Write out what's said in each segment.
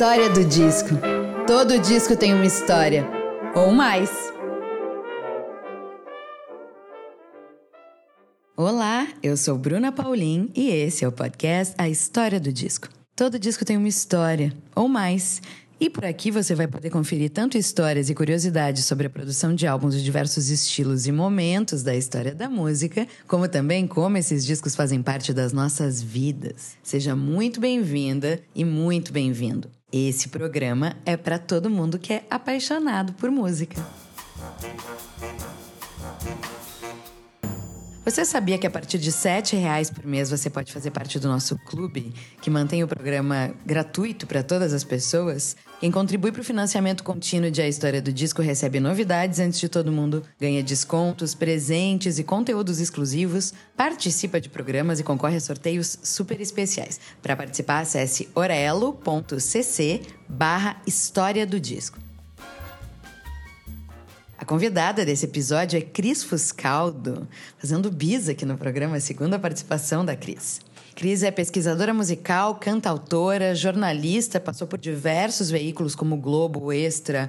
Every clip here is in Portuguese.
História do disco. Todo disco tem uma história. Ou mais. Olá, eu sou Bruna Paulin e esse é o podcast A História do Disco. Todo disco tem uma história, ou mais. E por aqui você vai poder conferir tanto histórias e curiosidades sobre a produção de álbuns de diversos estilos e momentos da história da música, como também como esses discos fazem parte das nossas vidas. Seja muito bem-vinda e muito bem-vindo. Esse programa é para todo mundo que é apaixonado por música. Você sabia que a partir de R$ reais por mês você pode fazer parte do nosso clube, que mantém o programa gratuito para todas as pessoas? Quem contribui para o financiamento contínuo de A História do Disco recebe novidades antes de todo mundo, ganha descontos, presentes e conteúdos exclusivos, participa de programas e concorre a sorteios super especiais. Para participar, acesse orelo.cc barra História do Disco. A convidada desse episódio é Cris Fuscaldo, fazendo bis aqui no programa, a segunda participação da Cris. Cris é pesquisadora musical, cantautora, jornalista, passou por diversos veículos como Globo, Extra,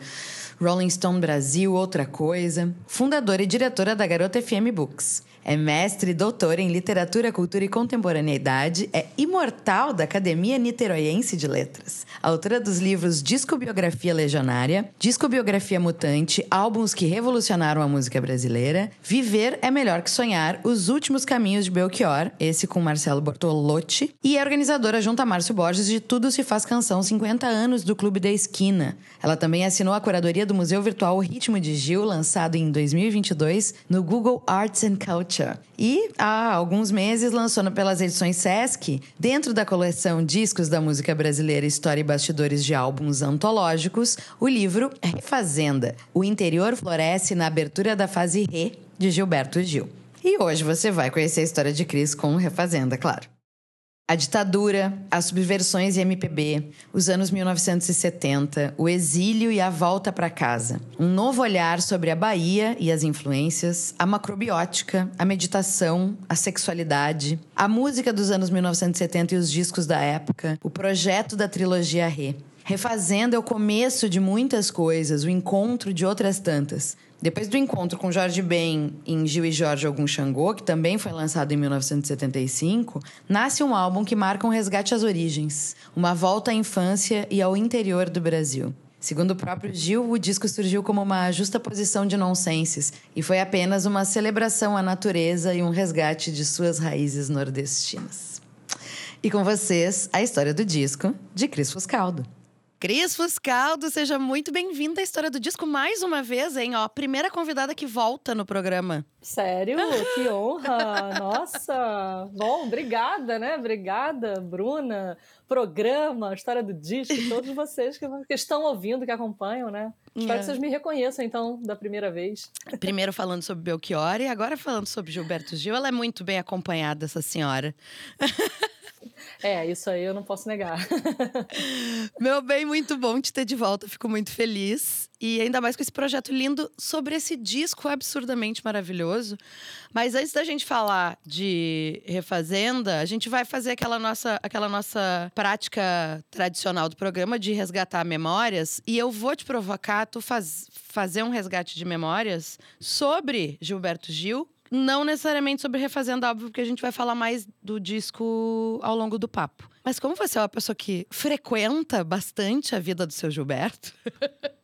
Rolling Stone Brasil, Outra Coisa, fundadora e diretora da Garota FM Books. É mestre e doutora em Literatura, Cultura e Contemporaneidade, é imortal da Academia Niteroiense de Letras. Autora dos livros Discobiografia Legionária, Discobiografia Mutante, álbuns que revolucionaram a música brasileira, Viver é Melhor que Sonhar, Os Últimos Caminhos de Belchior, esse com Marcelo Bortolotti, e é organizadora junto a Márcio Borges de Tudo Se Faz Canção 50 anos do Clube da Esquina. Ela também assinou a curadoria do Museu Virtual Ritmo de Gil, lançado em 2022 no Google Arts and Culture e há alguns meses lançou pelas edições Sesc, dentro da coleção Discos da Música Brasileira História e Bastidores de Álbuns Antológicos, o livro Refazenda. O interior floresce na abertura da fase Re, de Gilberto Gil. E hoje você vai conhecer a história de Cris com Refazenda, claro. A ditadura, as subversões e MPB, os anos 1970, o exílio e a volta para casa. Um novo olhar sobre a Bahia e as influências, a macrobiótica, a meditação, a sexualidade, a música dos anos 1970 e os discos da época, o projeto da trilogia Rê. Refazendo é o começo de muitas coisas, o encontro de outras tantas. Depois do encontro com Jorge Ben em Gil e Jorge Algum Xangô, que também foi lançado em 1975, nasce um álbum que marca um resgate às origens, uma volta à infância e ao interior do Brasil. Segundo o próprio Gil, o disco surgiu como uma justa posição de nonsenses e foi apenas uma celebração à natureza e um resgate de suas raízes nordestinas. E com vocês, a história do disco de Cris Fuscaldo. Cris Fuscaldo, seja muito bem-vinda à história do disco mais uma vez, hein? Ó, primeira convidada que volta no programa. Sério? Que honra! Nossa! Bom, obrigada, né? Obrigada, Bruna, programa, história do disco, todos vocês que, estão ouvindo, que acompanham, né? Espero é. que vocês me reconheçam, então, da primeira vez. Primeiro falando sobre Belchior e agora falando sobre Gilberto Gil. Ela é muito bem acompanhada, essa senhora. É, isso aí eu não posso negar. Meu bem, muito bom te ter de volta, fico muito feliz. E ainda mais com esse projeto lindo sobre esse disco absurdamente maravilhoso. Mas antes da gente falar de refazenda, a gente vai fazer aquela nossa, aquela nossa prática tradicional do programa de resgatar memórias. E eu vou te provocar, tu faz, fazer um resgate de memórias sobre Gilberto Gil não necessariamente sobre Refazenda, óbvio, porque a gente vai falar mais do disco ao longo do papo. Mas como você é uma pessoa que frequenta bastante a vida do seu Gilberto,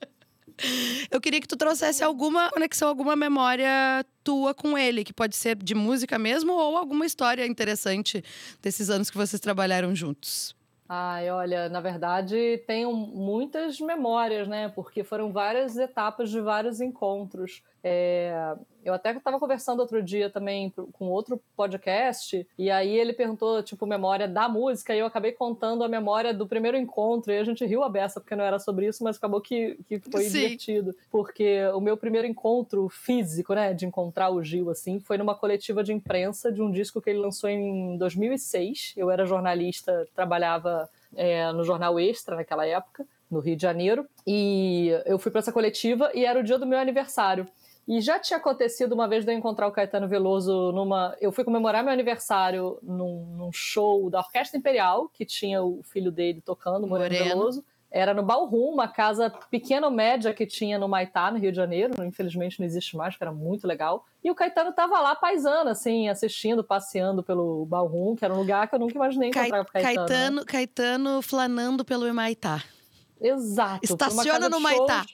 eu queria que tu trouxesse alguma conexão, alguma memória tua com ele, que pode ser de música mesmo ou alguma história interessante desses anos que vocês trabalharam juntos. Ai, olha, na verdade tenho muitas memórias, né? Porque foram várias etapas de vários encontros. É, eu até estava conversando outro dia também com outro podcast, e aí ele perguntou, tipo, memória da música, e eu acabei contando a memória do primeiro encontro, e a gente riu a beça, porque não era sobre isso, mas acabou que, que foi Sim. divertido. Porque o meu primeiro encontro físico, né, de encontrar o Gil, assim, foi numa coletiva de imprensa de um disco que ele lançou em 2006. Eu era jornalista, trabalhava é, no Jornal Extra naquela época, no Rio de Janeiro, e eu fui para essa coletiva e era o dia do meu aniversário. E já tinha acontecido uma vez de eu encontrar o Caetano Veloso numa. Eu fui comemorar meu aniversário num, num show da Orquestra Imperial, que tinha o filho dele tocando, Moreno, Moreno. Veloso. Era no Ballroom, uma casa pequena ou média que tinha no Maitá, no Rio de Janeiro. Infelizmente não existe mais, que era muito legal. E o Caetano tava lá paisando, assim, assistindo, passeando pelo Ballroom, que era um lugar que eu nunca imaginei encontrar com o Caetano. Caetano, né? Caetano flanando pelo Maitá. Exato. Estaciona no Maitá.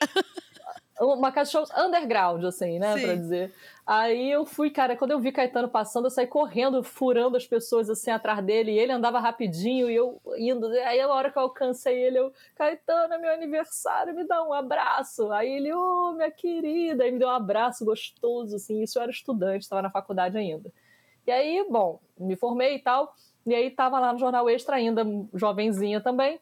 Uma casa de shows underground, assim, né, Sim. pra dizer. Aí eu fui, cara, quando eu vi Caetano passando, eu saí correndo, furando as pessoas assim atrás dele, e ele andava rapidinho e eu indo. Aí a hora que eu alcancei ele, eu, Caetano, é meu aniversário, me dá um abraço. Aí ele, ô, oh, minha querida, aí me deu um abraço gostoso, assim. Isso eu era estudante, estava na faculdade ainda. E aí, bom, me formei e tal, e aí tava lá no Jornal Extra ainda, jovenzinha também.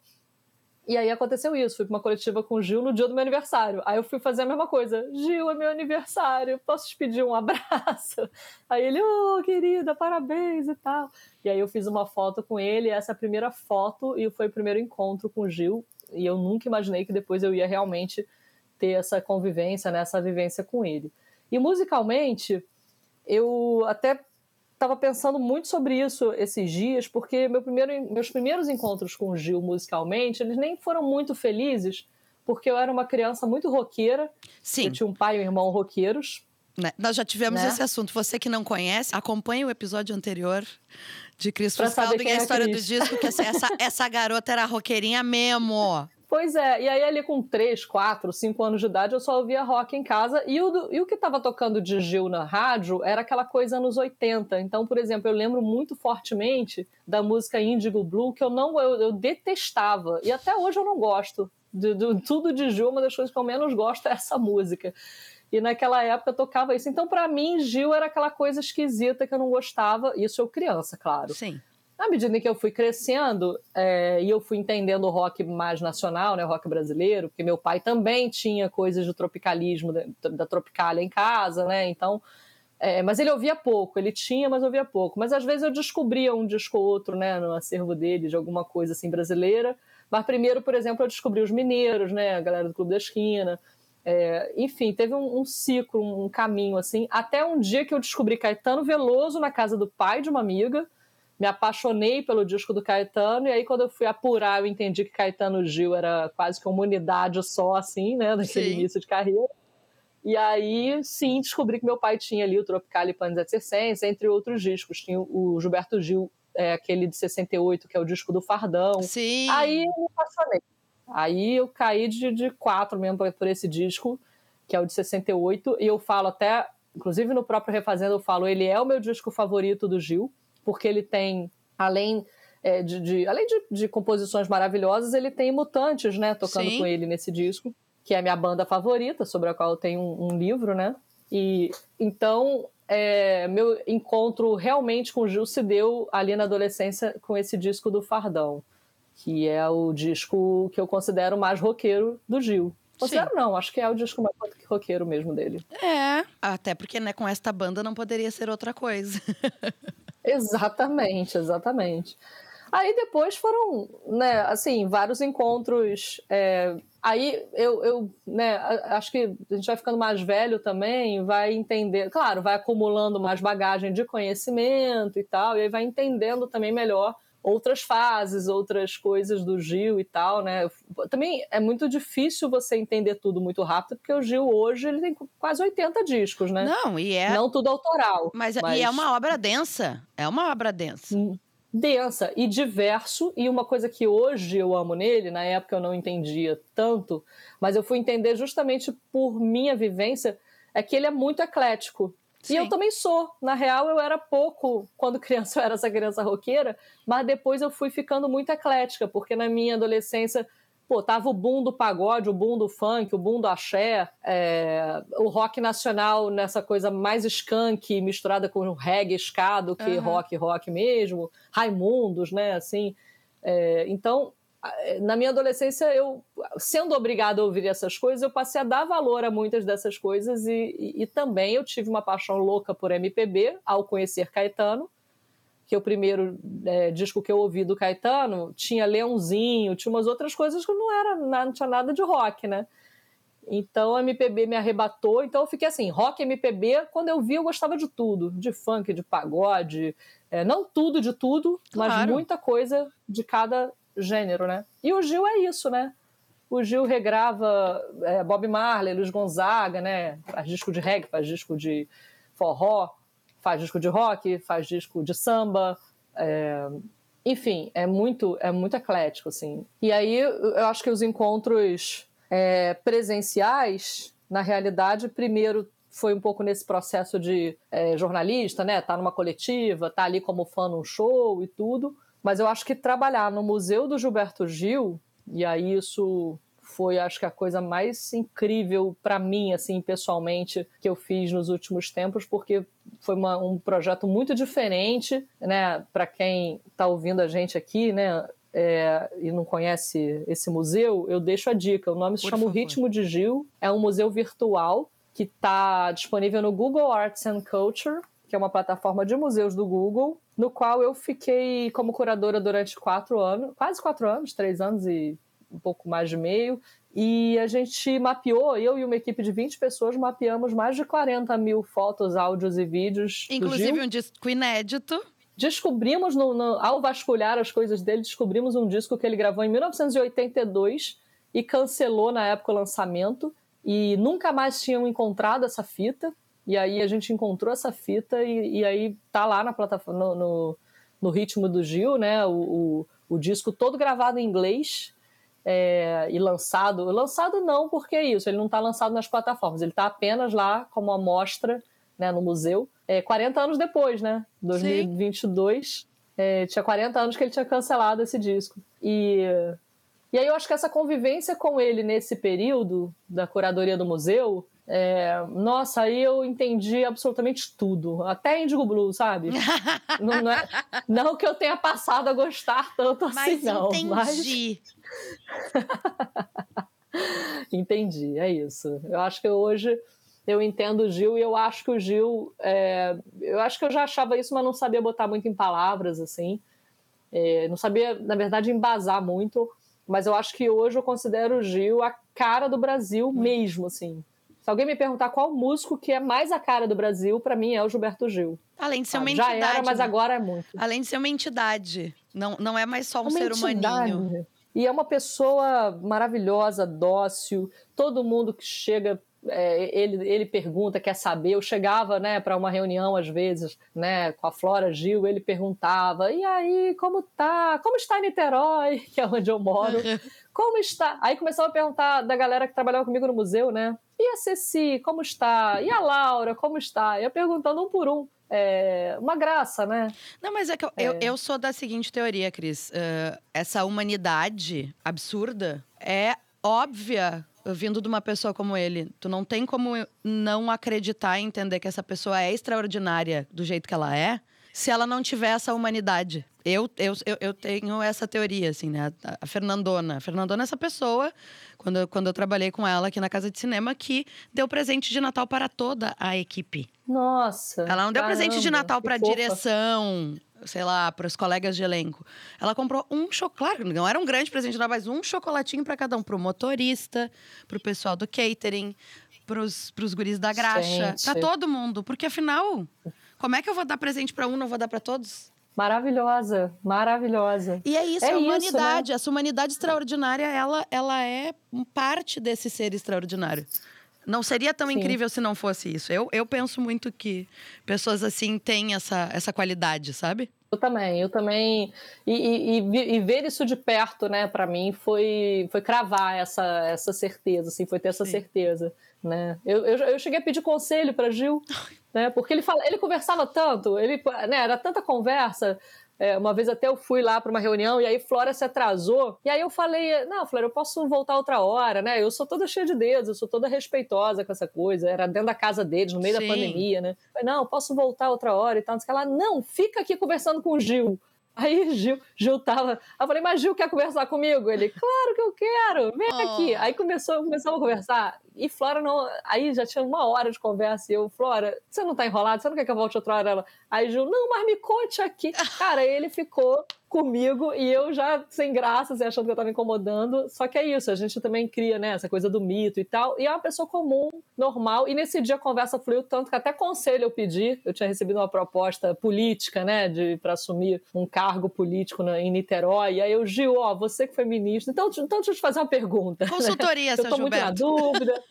E aí aconteceu isso, fui pra uma coletiva com o Gil no dia do meu aniversário. Aí eu fui fazer a mesma coisa. Gil, é meu aniversário, posso te pedir um abraço? Aí ele, oh, querida, parabéns e tal. E aí eu fiz uma foto com ele, essa é a primeira foto e foi o primeiro encontro com o Gil. E eu nunca imaginei que depois eu ia realmente ter essa convivência, né, essa vivência com ele. E musicalmente, eu até estava pensando muito sobre isso esses dias, porque meu primeiro, meus primeiros encontros com o Gil musicalmente, eles nem foram muito felizes, porque eu era uma criança muito roqueira. Sim. Eu tinha um pai e um irmão roqueiros. Né? Nós já tivemos né? esse assunto. Você que não conhece, acompanhe o episódio anterior de Cris Fuscaldo e a é história do disco, que essa, essa garota era roqueirinha mesmo. Pois é, e aí ali com 3, 4, 5 anos de idade eu só ouvia rock em casa e o, e o que estava tocando de Gil na rádio era aquela coisa anos 80. Então, por exemplo, eu lembro muito fortemente da música Indigo Blue que eu não eu, eu detestava e até hoje eu não gosto. De, de, tudo de Gil, uma das coisas que eu menos gosto é essa música. E naquela época tocava isso. Então, para mim, Gil era aquela coisa esquisita que eu não gostava. Isso eu criança, claro. Sim. À medida que eu fui crescendo é, e eu fui entendendo o rock mais nacional, né, o rock brasileiro, porque meu pai também tinha coisas de tropicalismo, da, da Tropicália em casa, né? Então, é, mas ele ouvia pouco, ele tinha, mas ouvia pouco. Mas às vezes eu descobria um disco ou outro, né, no acervo dele, de alguma coisa assim brasileira. Mas primeiro, por exemplo, eu descobri os mineiros, né, a galera do Clube da Esquina. É, enfim, teve um, um, ciclo, um caminho assim, até um dia que eu descobri Caetano Veloso na casa do pai de uma amiga me apaixonei pelo disco do Caetano, e aí quando eu fui apurar, eu entendi que Caetano Gil era quase que uma unidade só, assim, né, naquele sim. início de carreira. E aí, sim, descobri que meu pai tinha ali o Tropical e Panis et entre outros discos. Tinha o Gilberto Gil, é, aquele de 68, que é o disco do Fardão. Sim. Aí eu me apaixonei. Aí eu caí de, de quatro mesmo por esse disco, que é o de 68, e eu falo até, inclusive no próprio Refazendo, eu falo, ele é o meu disco favorito do Gil porque ele tem, além é, de, de, além de, de, composições maravilhosas, ele tem Mutantes, né, tocando Sim. com ele nesse disco, que é a minha banda favorita, sobre a qual eu tenho um, um livro, né? E então é, meu encontro realmente com o Gil se deu ali na adolescência com esse disco do Fardão, que é o disco que eu considero mais roqueiro do Gil. Considero não, acho que é o disco mais roqueiro mesmo dele. É, até porque né, com esta banda não poderia ser outra coisa. Exatamente, exatamente. Aí depois foram, né, assim, vários encontros. É, aí eu, eu né, acho que a gente vai ficando mais velho também, vai entender, claro, vai acumulando mais bagagem de conhecimento e tal, e aí vai entendendo também melhor outras fases, outras coisas do Gil e tal, né? Também é muito difícil você entender tudo muito rápido, porque o Gil hoje ele tem quase 80 discos, né? Não, e é. Não tudo autoral. Mas, mas... E é uma obra densa. É uma obra densa. Hum, densa e diverso, e uma coisa que hoje eu amo nele, na época eu não entendia tanto, mas eu fui entender justamente por minha vivência, é que ele é muito eclético. Sim. E eu também sou. Na real, eu era pouco, quando criança eu era essa criança roqueira, mas depois eu fui ficando muito eclética, porque na minha adolescência, pô, tava o boom do pagode, o boom do funk, o boom do axé, é, o rock nacional nessa coisa mais skunk, misturada com reggae, escado, que uhum. rock, rock mesmo, Raimundos, né, assim. É, então, na minha adolescência, eu, sendo obrigada a ouvir essas coisas, eu passei a dar valor a muitas dessas coisas e, e, e, também eu tive uma paixão louca por MPB ao conhecer Caetano, que o primeiro é, disco que eu ouvi do Caetano tinha Leãozinho, tinha umas outras coisas que não era, não tinha nada de rock, né? Então a MPB me arrebatou. Então eu fiquei assim, rock MPB, quando eu vi, eu gostava de tudo. De funk, de pagode. É, não tudo de tudo, claro. mas muita coisa de cada gênero, né? E o Gil é isso, né? O Gil regrava é, Bob Marley, Luiz Gonzaga, né? Faz disco de reggae, faz disco de forró, faz disco de rock, faz disco de samba. É, enfim, é muito, é muito eclético, assim. E aí eu acho que os encontros é, presenciais, na realidade, primeiro foi um pouco nesse processo de é, jornalista, né? Tá numa coletiva, tá ali como fã num show e tudo. Mas eu acho que trabalhar no Museu do Gilberto Gil, e aí isso foi, acho que a coisa mais incrível para mim, assim, pessoalmente, que eu fiz nos últimos tempos, porque foi uma, um projeto muito diferente, né? Para quem está ouvindo a gente aqui, né? é, e não conhece esse museu, eu deixo a dica. O nome se Por chama favor. Ritmo de Gil. É um museu virtual que está disponível no Google Arts and Culture, que é uma plataforma de museus do Google, no qual eu fiquei como curadora durante quatro anos, quase quatro anos, três anos e um pouco mais de meio. E a gente mapeou, eu e uma equipe de 20 pessoas mapeamos mais de 40 mil fotos, áudios e vídeos. Inclusive um disco inédito descobrimos, no, no, ao vasculhar as coisas dele, descobrimos um disco que ele gravou em 1982 e cancelou na época o lançamento. E nunca mais tinham encontrado essa fita. E aí a gente encontrou essa fita e, e aí tá lá na plataforma, no, no, no, ritmo do Gil, né? O, o, o disco todo gravado em inglês. É, e lançado. Lançado não, porque é isso, ele não está lançado nas plataformas, ele está apenas lá como amostra né, no museu é, 40 anos depois, né? 2022. É, tinha 40 anos que ele tinha cancelado esse disco. E, e aí eu acho que essa convivência com ele nesse período da curadoria do museu. É, nossa, aí eu entendi absolutamente tudo, até Indigo Blue, sabe? não, não, é, não, que eu tenha passado a gostar tanto assim, mas não. Entendi. Mas entendi, é isso. Eu acho que hoje eu entendo o Gil e eu acho que o Gil. É, eu acho que eu já achava isso, mas não sabia botar muito em palavras, assim. É, não sabia, na verdade, embasar muito. Mas eu acho que hoje eu considero o Gil a cara do Brasil mesmo, assim. Se alguém me perguntar qual músico que é mais a cara do Brasil, para mim é o Gilberto Gil. Além de ser uma entidade. Já era, mas né? agora é muito. Além de ser uma entidade. Não, não é mais só um uma ser entidade. humaninho. E é uma pessoa maravilhosa, dócil. Todo mundo que chega é, ele, ele pergunta, quer saber. Eu chegava né, para uma reunião, às vezes, né, com a Flora Gil, ele perguntava: e aí, como tá? Como está Niterói, que é onde eu moro? Como está? Aí começava a perguntar da galera que trabalhava comigo no museu, né? E a Ceci, como está? E a Laura, como está? Ia perguntando um por um. É uma graça, né? Não, mas é que eu, é. eu, eu, sou da seguinte teoria, Cris. Uh, essa humanidade absurda é óbvia vindo de uma pessoa como ele, tu não tem como não acreditar e entender que essa pessoa é extraordinária do jeito que ela é, se ela não tiver essa humanidade. Eu, eu, eu, tenho essa teoria, assim, né? A Fernandona. A Fernandona é essa pessoa, quando, eu, quando eu trabalhei com ela aqui na casa de cinema, que deu presente de Natal para toda a equipe. Nossa! Ela não deu caramba, presente de Natal para direção, sei lá, para os colegas de elenco. Ela comprou um chocolate, não era um grande presente, mas um chocolatinho para cada um, para o motorista, para o pessoal do catering, para os guris da graxa, para todo mundo, porque afinal, como é que eu vou dar presente para um, não vou dar para todos? Maravilhosa, maravilhosa. E é isso, é a humanidade, isso, né? essa humanidade extraordinária, ela, ela é parte desse ser extraordinário. Não seria tão Sim. incrível se não fosse isso. Eu, eu penso muito que pessoas assim têm essa, essa qualidade, sabe? Eu também, eu também. E, e, e ver isso de perto, né, para mim, foi, foi cravar essa, essa certeza, assim, foi ter essa Sim. certeza. Né? Eu, eu, eu cheguei a pedir conselho para Gil, né, porque ele, fala, ele conversava tanto, ele, né, era tanta conversa. É, uma vez até eu fui lá para uma reunião e aí Flora se atrasou. E aí eu falei: Não, Flora, eu posso voltar outra hora, né? Eu sou toda cheia de dedos, eu sou toda respeitosa com essa coisa. Era dentro da casa deles, no meio Sim. da pandemia, né? Falei, não, eu posso voltar outra hora e tal. Ela, não, fica aqui conversando com o Gil. Aí Gil, Gil tava. Eu falei, mas Gil quer conversar comigo? Ele, claro que eu quero, vem oh. aqui. Aí começou, começamos a conversar. E Flora não. Aí já tinha uma hora de conversa. E eu, Flora, você não tá enrolado? Você não quer que eu volte outra hora? Ela. Aí Gil, não, mas me conte aqui. Cara, ele ficou comigo e eu já sem graça, assim, achando que eu estava incomodando. Só que é isso, a gente também cria, né, essa coisa do mito e tal. E é uma pessoa comum, normal. E nesse dia a conversa fluiu tanto que até conselho eu pedi. Eu tinha recebido uma proposta política, né, de para assumir um cargo político na, em Niterói. E aí eu, Gil, ó, você que foi ministro. Então, então deixa eu te fazer uma pergunta. Consultoria, né? Eu tô muito na dúvida.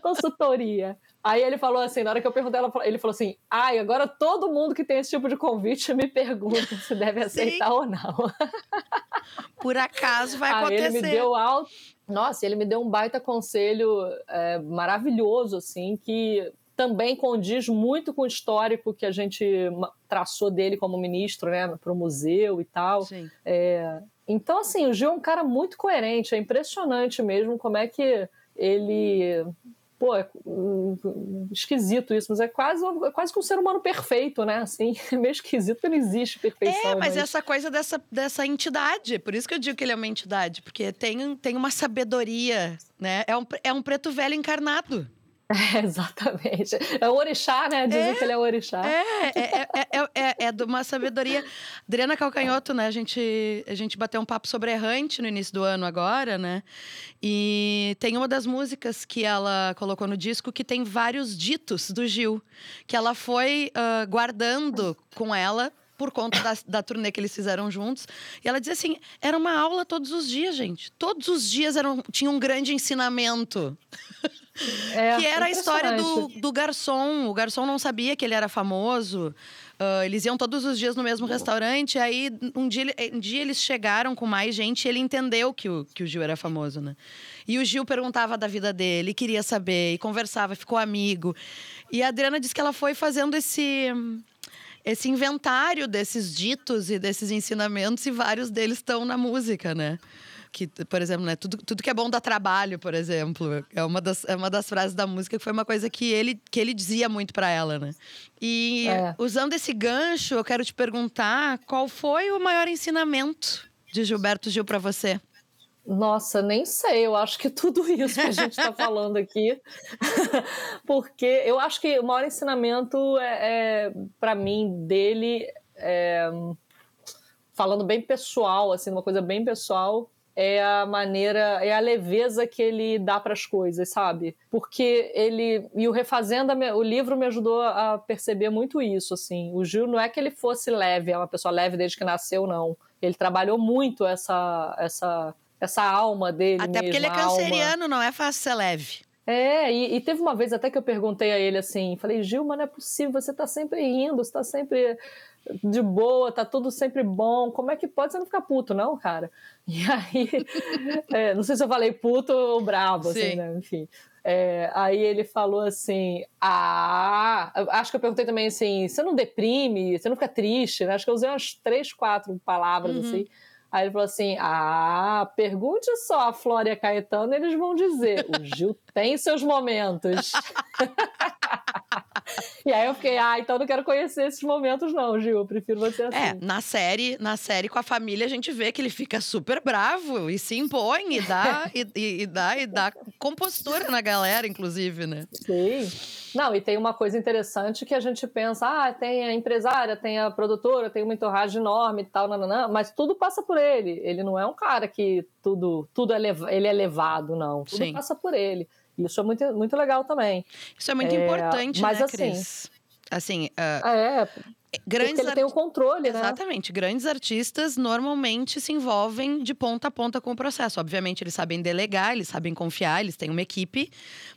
Consultoria. Aí ele falou assim, na hora que eu perguntei, ele falou assim: ai, agora todo mundo que tem esse tipo de convite me pergunta se deve aceitar Sim. ou não. Por acaso vai acontecer. Aí ele me deu alto. Nossa, ele me deu um baita conselho é, maravilhoso, assim, que também condiz muito com o histórico que a gente traçou dele como ministro, né, para o museu e tal. Sim. É, então, assim, o Gil é um cara muito coerente, é impressionante mesmo como é que ele pô, é esquisito isso, mas é quase, é quase que um ser humano perfeito, né? Assim, é meio esquisito não existe perfeição. É, mas, mas, essa coisa dessa, dessa entidade, por isso que eu digo que ele é uma entidade, porque tem, tem uma sabedoria, né? É um, é um preto velho encarnado. É, exatamente. É o orixá, né? Dizem é, que ele é orixá. É, é, é, é, de uma sabedoria. Adriana Calcanhoto, né? A gente, a gente bateu um papo sobre errante no início do ano agora, né? E tem uma das músicas que ela colocou no disco que tem vários ditos do Gil, que ela foi uh, guardando com ela por conta da, da turnê que eles fizeram juntos. E ela dizia assim: era uma aula todos os dias, gente. Todos os dias eram, tinha um grande ensinamento. É, que era a história do, do garçom. O garçom não sabia que ele era famoso. Uh, eles iam todos os dias no mesmo restaurante. Aí, um dia, um dia eles chegaram com mais gente e ele entendeu que o, que o Gil era famoso, né? E o Gil perguntava da vida dele, queria saber, e conversava, ficou amigo. E a Adriana disse que ela foi fazendo esse esse inventário desses ditos e desses ensinamentos e vários deles estão na música, né? que, por exemplo, né, tudo, tudo que é bom dá trabalho, por exemplo. É uma das, é uma das frases da música que foi uma coisa que ele, que ele dizia muito para ela, né? E é. usando esse gancho, eu quero te perguntar qual foi o maior ensinamento de Gilberto Gil para você? Nossa, nem sei. Eu acho que tudo isso que a gente está falando aqui, porque eu acho que o maior ensinamento é, é para mim dele, é, falando bem pessoal, assim, uma coisa bem pessoal, é a maneira, é a leveza que ele dá para as coisas, sabe? Porque ele e o Refazenda, o livro me ajudou a perceber muito isso, assim. O Gil não é que ele fosse leve, é uma pessoa leve desde que nasceu, não. Ele trabalhou muito essa essa essa alma dele Até mesmo, porque ele é canceriano, alma. não é fácil ser leve. É, e, e, teve uma vez até que eu perguntei a ele assim, falei, Gil, mas não é possível, você tá sempre rindo, você tá sempre de boa, tá tudo sempre bom. Como é que pode você não ficar puto, não, cara? E aí, é, não sei se eu falei puto ou bravo, assim, né? Enfim. É, aí ele falou assim: Ah, acho que eu perguntei também assim: você não deprime, você não fica triste, né? Acho que eu usei umas três, quatro palavras uhum. assim. Aí ele falou assim: Ah, pergunte só a Flória Caetano, eles vão dizer. O Gil tem seus momentos. e aí eu fiquei, ah, então não quero conhecer esses momentos, não, Gil. Eu prefiro você assim. É, na série, na série com a família, a gente vê que ele fica super bravo e se impõe e dá, e, e, e, dá, e dá compostura na galera, inclusive, né? Sim. Não, e tem uma coisa interessante que a gente pensa, ah, tem a empresária, tem a produtora, tem uma entorragem enorme e tal, nananã, mas tudo passa por ele. Ele não é um cara que tudo, tudo é ele é levado, não. Tudo Sim. passa por ele. Isso é muito, muito legal também. Isso é muito é, importante, mas né, assim, Cris? Assim, uh, é, grandes porque ele tem o controle, né? Exatamente. Grandes artistas normalmente se envolvem de ponta a ponta com o processo. Obviamente, eles sabem delegar, eles sabem confiar, eles têm uma equipe,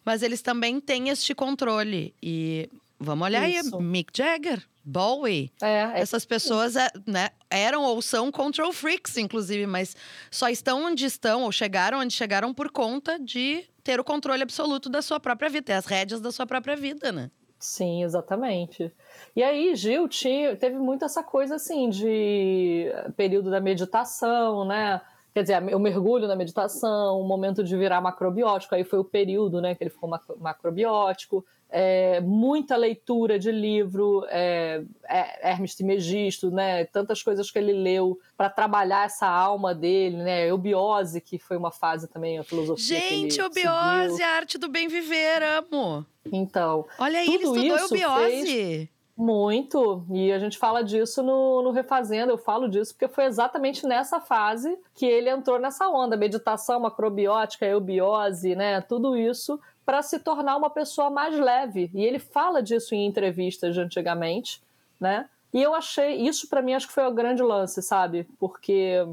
mas eles também têm este controle. E vamos olhar Isso. aí, Mick Jagger. Bowie. É, é... Essas pessoas é, né, eram ou são control freaks, inclusive, mas só estão onde estão ou chegaram onde chegaram por conta de ter o controle absoluto da sua própria vida, ter as rédeas da sua própria vida, né? Sim, exatamente. E aí, Gil tinha, teve muito essa coisa assim de período da meditação, né? Quer dizer, o mergulho na meditação, o momento de virar macrobiótico, aí foi o período né, que ele ficou macrobiótico é, muita leitura de livro, é, é, Hermes Trismegisto, né? Tantas coisas que ele leu para trabalhar essa alma dele, né? Eubiose, que foi uma fase também, a filosofia. Gente, eubiose, a arte do bem viver, amo. Então. Olha aí, ele estudou eubiose. Fez... Muito, e a gente fala disso no, no Refazendo, eu falo disso porque foi exatamente nessa fase que ele entrou nessa onda, meditação, macrobiótica, eubiose, né, tudo isso para se tornar uma pessoa mais leve. E ele fala disso em entrevistas de antigamente, né? E eu achei, isso para mim acho que foi o grande lance, sabe? Porque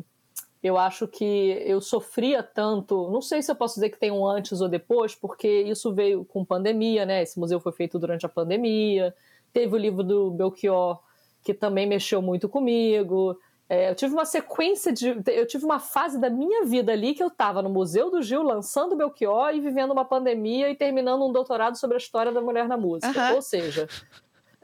eu acho que eu sofria tanto, não sei se eu posso dizer que tem um antes ou depois, porque isso veio com pandemia, né? Esse museu foi feito durante a pandemia. Teve o livro do Belchior, que também mexeu muito comigo. É, eu tive uma sequência de. Eu tive uma fase da minha vida ali que eu estava no Museu do Gil lançando Belchior e vivendo uma pandemia e terminando um doutorado sobre a história da mulher na música. Uhum. Ou seja,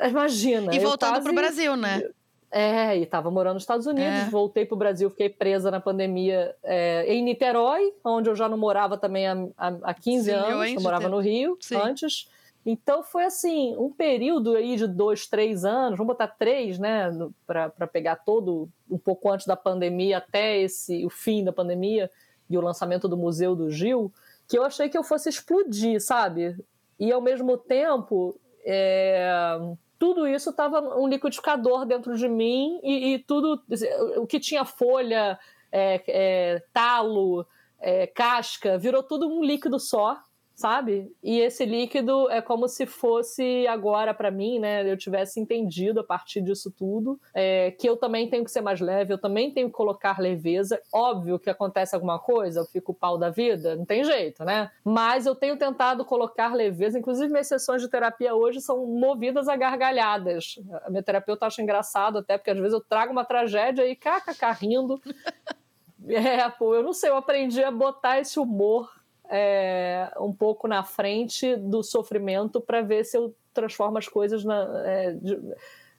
imagina. E voltando quase... pro Brasil, né? É, e estava morando nos Estados Unidos, é. voltei para o Brasil, fiquei presa na pandemia é, em Niterói, onde eu já não morava também há, há 15 Sim, anos, eu, eu morava no Rio Sim. antes. Então foi assim, um período aí de dois, três anos, vamos botar três, né, para pegar todo um pouco antes da pandemia até esse o fim da pandemia e o lançamento do Museu do Gil, que eu achei que eu fosse explodir, sabe? E ao mesmo tempo, é, tudo isso estava um liquidificador dentro de mim e, e, tudo o que tinha folha, é, é, talo, é, casca, virou tudo um líquido só sabe? E esse líquido é como se fosse agora para mim, né? Eu tivesse entendido a partir disso tudo é, que eu também tenho que ser mais leve, eu também tenho que colocar leveza. Óbvio que acontece alguma coisa, eu fico pau da vida, não tem jeito, né? Mas eu tenho tentado colocar leveza. Inclusive, minhas sessões de terapia hoje são movidas a gargalhadas. A minha terapeuta acha engraçado até, porque às vezes eu trago uma tragédia e caca, rindo. É, pô, eu não sei, eu aprendi a botar esse humor é, um pouco na frente do sofrimento para ver se eu transformo as coisas na. É, de,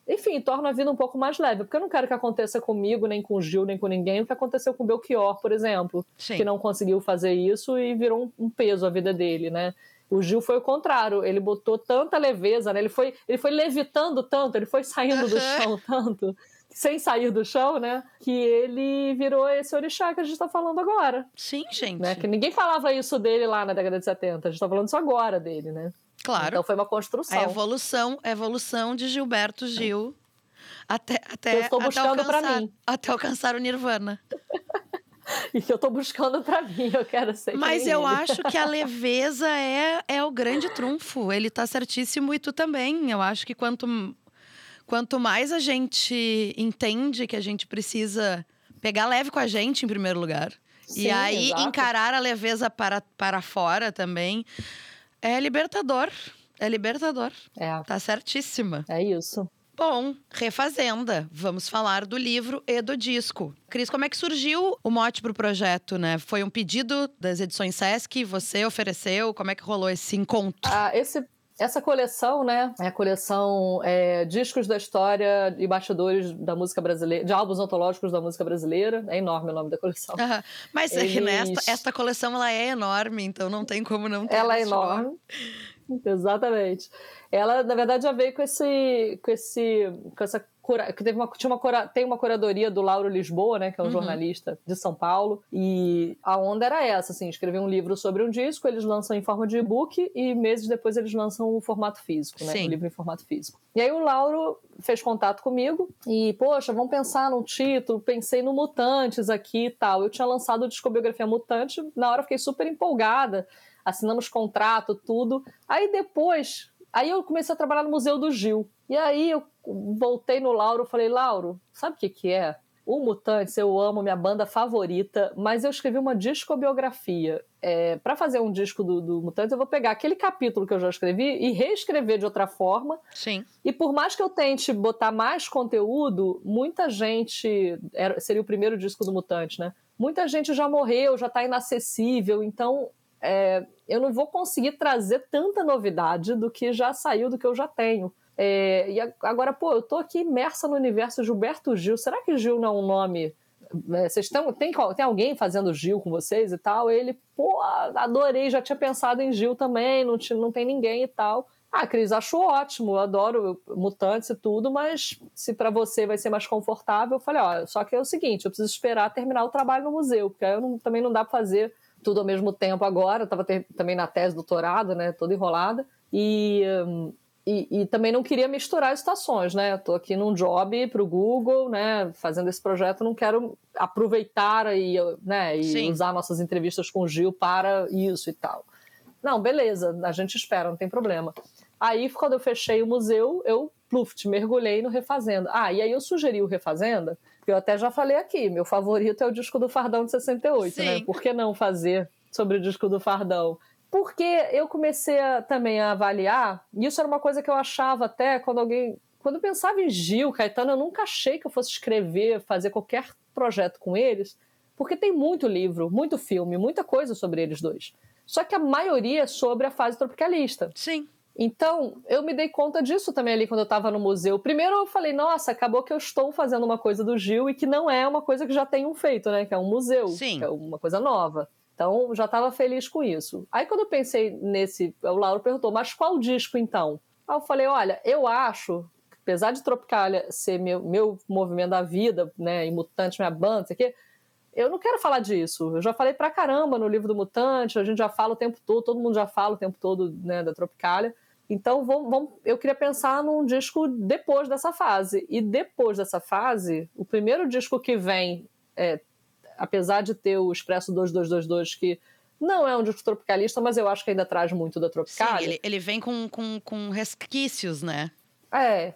enfim, torno a vida um pouco mais leve, porque eu não quero que aconteça comigo, nem com o Gil, nem com ninguém, o que aconteceu com o Belchior, por exemplo, Sim. que não conseguiu fazer isso e virou um, um peso a vida dele, né? O Gil foi o contrário, ele botou tanta leveza, né? Ele foi, ele foi levitando tanto, ele foi saindo do chão tanto, sem sair do chão, né? Que ele virou esse orixá que a gente está falando agora. Sim, gente. Né? Que ninguém falava isso dele lá na década de 70. A gente está falando isso agora dele, né? Claro. Então foi uma construção. A evolução, a evolução de Gilberto Gil até até eu estou buscando para mim até alcançar o Nirvana. e que eu estou buscando para mim, eu quero ser. Mas eu ele. acho que a leveza é, é o grande trunfo. Ele está certíssimo e tu também. Eu acho que quanto quanto mais a gente entende que a gente precisa pegar leve com a gente em primeiro lugar. Sim, e aí exato. encarar a leveza para, para fora também. É libertador. É libertador. É. Tá certíssima. É isso. Bom, Refazenda. Vamos falar do livro e do disco. Cris, como é que surgiu o mote para o projeto, né? Foi um pedido das edições Sesc? Você ofereceu? Como é que rolou esse encontro? Ah, esse essa coleção, né, é a coleção é, Discos da História e Bastidores da Música Brasileira, de álbuns antológicos da música brasileira. É enorme o nome da coleção. Uhum. Mas Eles... nesta, esta coleção ela é enorme, então não tem como não ter. Ela é enorme. Exatamente. Ela, na verdade, já veio com esse, com esse, com essa que teve uma, tinha uma, tem uma curadoria do Lauro Lisboa, né, que é um uhum. jornalista de São Paulo, e a onda era essa, assim, escrever um livro sobre um disco, eles lançam em forma de e-book e meses depois eles lançam o formato físico, né, Sim. o livro em formato físico. E aí o Lauro fez contato comigo e, poxa, vamos pensar num título, pensei no Mutantes aqui e tal. Eu tinha lançado discobiografia Mutante, na hora fiquei super empolgada, assinamos contrato, tudo. Aí depois, aí eu comecei a trabalhar no Museu do Gil. E aí eu voltei no Lauro e falei, Lauro, sabe o que, que é? O Mutantes, eu amo, minha banda favorita, mas eu escrevi uma discobiografia. É, para fazer um disco do, do Mutantes, eu vou pegar aquele capítulo que eu já escrevi e reescrever de outra forma. Sim. E por mais que eu tente botar mais conteúdo, muita gente. Era, seria o primeiro disco do Mutante, né? Muita gente já morreu, já está inacessível, então é, eu não vou conseguir trazer tanta novidade do que já saiu, do que eu já tenho. É, e agora, pô, eu tô aqui imersa no universo Gilberto Gil. Será que Gil não é um nome? É, vocês estão, tem, tem alguém fazendo Gil com vocês e tal? Ele, pô, adorei, já tinha pensado em Gil também, não, tinha, não tem ninguém e tal. Ah, Cris, acho ótimo, eu adoro mutantes e tudo, mas se para você vai ser mais confortável, eu falei, ó, só que é o seguinte, eu preciso esperar terminar o trabalho no museu, porque aí não, também não dá para fazer tudo ao mesmo tempo agora, eu estava também na tese do doutorado, né, toda enrolada, e... Hum, e, e, também não queria misturar estações, né? Estou aqui num job para o Google, né? Fazendo esse projeto, não quero aproveitar e, né, e usar nossas entrevistas com o Gil para isso e tal. Não, beleza, a gente espera, não tem problema. Aí, quando eu fechei o museu, eu, pluft, mergulhei no Refazenda. Ah, e aí eu sugeri o Refazenda, que eu até já falei aqui, meu favorito é o disco do Fardão de 68, né? Sim. né? Por que não fazer sobre o disco do Fardão? Porque eu comecei a, também a avaliar, e isso era uma coisa que eu achava até quando alguém. Quando eu pensava em Gil, Caetano, eu nunca achei que eu fosse escrever, fazer qualquer projeto com eles, porque tem muito livro, muito filme, muita coisa sobre eles dois. Só que a maioria é sobre a fase tropicalista. Sim. Então, eu me dei conta disso também ali quando eu estava no museu. Primeiro eu falei, nossa, acabou que eu estou fazendo uma coisa do Gil e que não é uma coisa que já tenham feito, né? Que é um museu, Sim. que é uma coisa nova. Então, já estava feliz com isso. Aí, quando eu pensei nesse, o Lauro perguntou, mas qual disco então? Aí eu falei, olha, eu acho, apesar de Tropicalia ser meu, meu movimento da vida, né, e Mutante, minha banda, isso aqui, eu não quero falar disso. Eu já falei pra caramba no livro do Mutante, a gente já fala o tempo todo, todo mundo já fala o tempo todo né, da Tropicalia. Então, vamos, vamos, eu queria pensar num disco depois dessa fase. E depois dessa fase, o primeiro disco que vem é, apesar de ter o Expresso 2222, que não é um disco tropicalista, mas eu acho que ainda traz muito da Tropicalia. Sim, ele, ele vem com, com, com resquícios, né? É.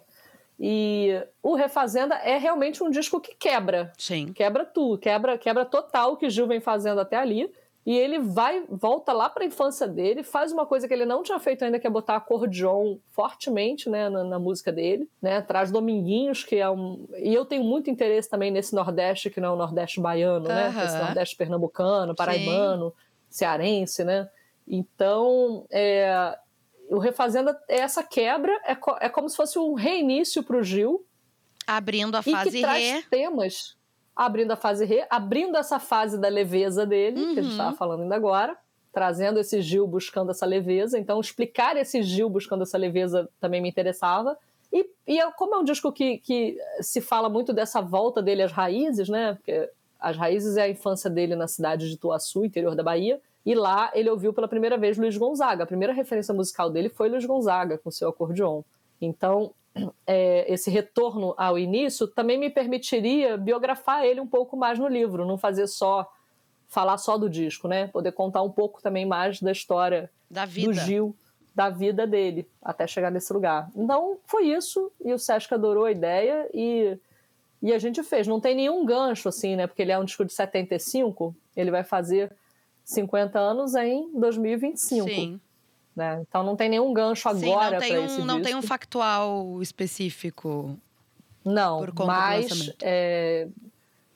E o Refazenda é realmente um disco que quebra. Sim. Quebra tudo, quebra, quebra total o que Gil vem fazendo até ali. E ele vai, volta lá para a infância dele, faz uma coisa que ele não tinha feito ainda, que é botar acordeon fortemente né, na, na, música dele, né? Traz Dominguinhos, que é um. E eu tenho muito interesse também nesse Nordeste, que não é o Nordeste baiano, né? Esse Nordeste pernambucano, paraibano, Sim. cearense, né? Então, é, o Refazenda é essa quebra, é, co é como se fosse um reinício para o Gil. Abrindo a fase e que traz temas abrindo a fase Rê, abrindo essa fase da leveza dele, uhum. que a gente estava uhum. falando ainda agora, trazendo esse Gil buscando essa leveza. Então, explicar esse Gil buscando essa leveza também me interessava. E, e é, como é um disco que, que se fala muito dessa volta dele às raízes, né? Porque as raízes é a infância dele na cidade de Tuaçu, interior da Bahia. E lá ele ouviu pela primeira vez Luiz Gonzaga. A primeira referência musical dele foi Luiz Gonzaga, com seu acordeon. Então, é, esse retorno ao início também me permitiria biografar ele um pouco mais no livro, não fazer só falar só do disco, né? Poder contar um pouco também mais da história da do Gil, da vida dele, até chegar nesse lugar. Então foi isso, e o Sesc adorou a ideia e, e a gente fez. Não tem nenhum gancho, assim, né? Porque ele é um disco de 75, ele vai fazer 50 anos em 2025. Sim. Né? Então não tem nenhum gancho agora para um, esse Não disco. tem um factual específico. Não, mas é,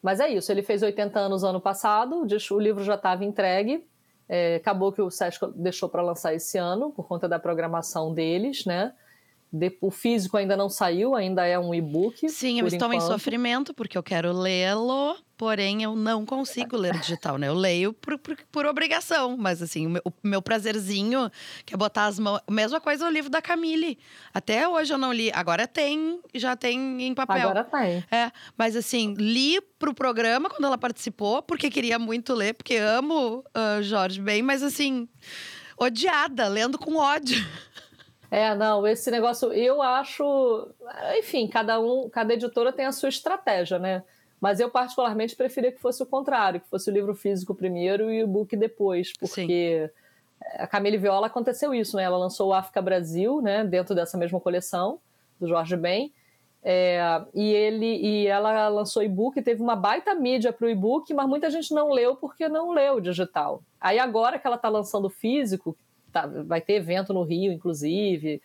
mas é isso. Ele fez 80 anos ano passado. O livro já estava entregue. É, acabou que o Sesc deixou para lançar esse ano por conta da programação deles, né? o físico ainda não saiu, ainda é um e-book. Sim, eu estou enquanto. em sofrimento porque eu quero lê-lo, porém eu não consigo ler digital, né? Eu leio por, por, por obrigação, mas assim, o meu, o meu, prazerzinho que é botar as mãos. Mesma coisa o livro da Camille. Até hoje eu não li. Agora tem, já tem em papel. Agora tem. É, mas assim, li pro programa quando ela participou, porque queria muito ler, porque amo uh, Jorge bem, mas assim, odiada, lendo com ódio. É, não, esse negócio, eu acho, enfim, cada um, cada editora tem a sua estratégia, né? Mas eu particularmente preferia que fosse o contrário, que fosse o livro físico primeiro e o book depois, porque Sim. a Camille Viola aconteceu isso, né? Ela lançou o África Brasil, né, dentro dessa mesma coleção do Jorge Ben. É, e ele e ela lançou e-book, teve uma baita mídia para o e-book, mas muita gente não leu porque não leu digital. Aí agora que ela está lançando físico, tá, vai ter evento no Rio, inclusive,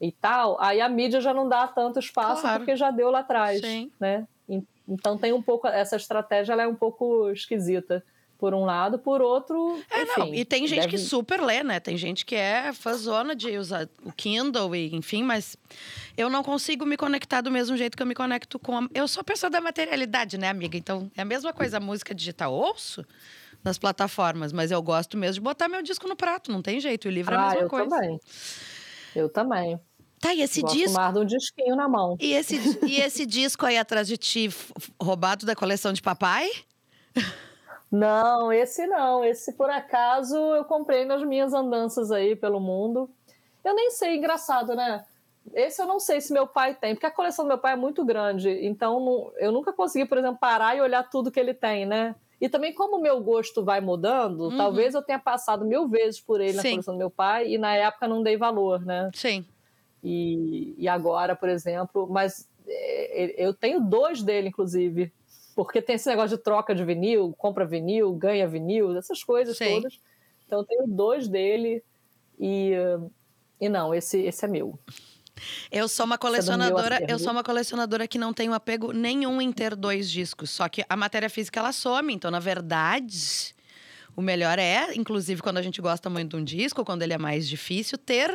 e tal, aí a mídia já não dá tanto espaço claro. porque já deu lá atrás, Sim. né? Então tem um pouco essa estratégia, ela é um pouco esquisita por um lado, por outro. É, enfim, não. E tem gente deve... que super lê, né? Tem gente que é fãzona de usar o Kindle, e, enfim, mas eu não consigo me conectar do mesmo jeito que eu me conecto com. A... Eu sou pessoa da materialidade, né, amiga? Então é a mesma coisa, a música digital. Ouço, nas plataformas, mas eu gosto mesmo de botar meu disco no prato, não tem jeito. O livro ah, é a ah, mesma eu coisa. Também. Eu também. Tá, e esse Gosto disco. mais de um disquinho na mão. E esse, e esse disco aí atrás de ti, roubado da coleção de papai? Não, esse não. Esse, por acaso, eu comprei nas minhas andanças aí pelo mundo. Eu nem sei, engraçado, né? esse eu não sei se meu pai tem, porque a coleção do meu pai é muito grande, então eu nunca consegui, por exemplo, parar e olhar tudo que ele tem, né? E também, como o meu gosto vai mudando, uhum. talvez eu tenha passado mil vezes por ele na Sim. coleção do meu pai e na época não dei valor, né? Sim. E, e agora, por exemplo, mas é, eu tenho dois dele, inclusive, porque tem esse negócio de troca de vinil, compra vinil, ganha vinil, essas coisas Sim. todas. Então, eu tenho dois dele e, e não, esse, esse é meu. Eu sou uma colecionadora, eu sou uma colecionadora que não tenho apego nenhum em ter dois discos. Só que a matéria física ela some, então na verdade, o melhor é, inclusive quando a gente gosta muito de um disco, quando ele é mais difícil, ter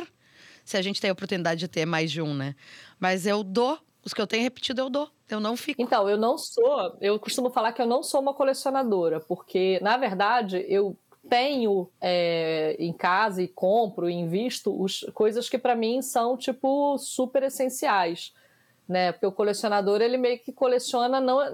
se a gente tem a oportunidade de ter mais de um, né? Mas eu dou, os que eu tenho repetido eu dou. Eu não fico. Então, eu não sou, eu costumo falar que eu não sou uma colecionadora, porque na verdade eu tenho é, em casa e compro e invisto os, coisas que para mim são tipo super essenciais né? Porque o colecionador ele meio que coleciona não,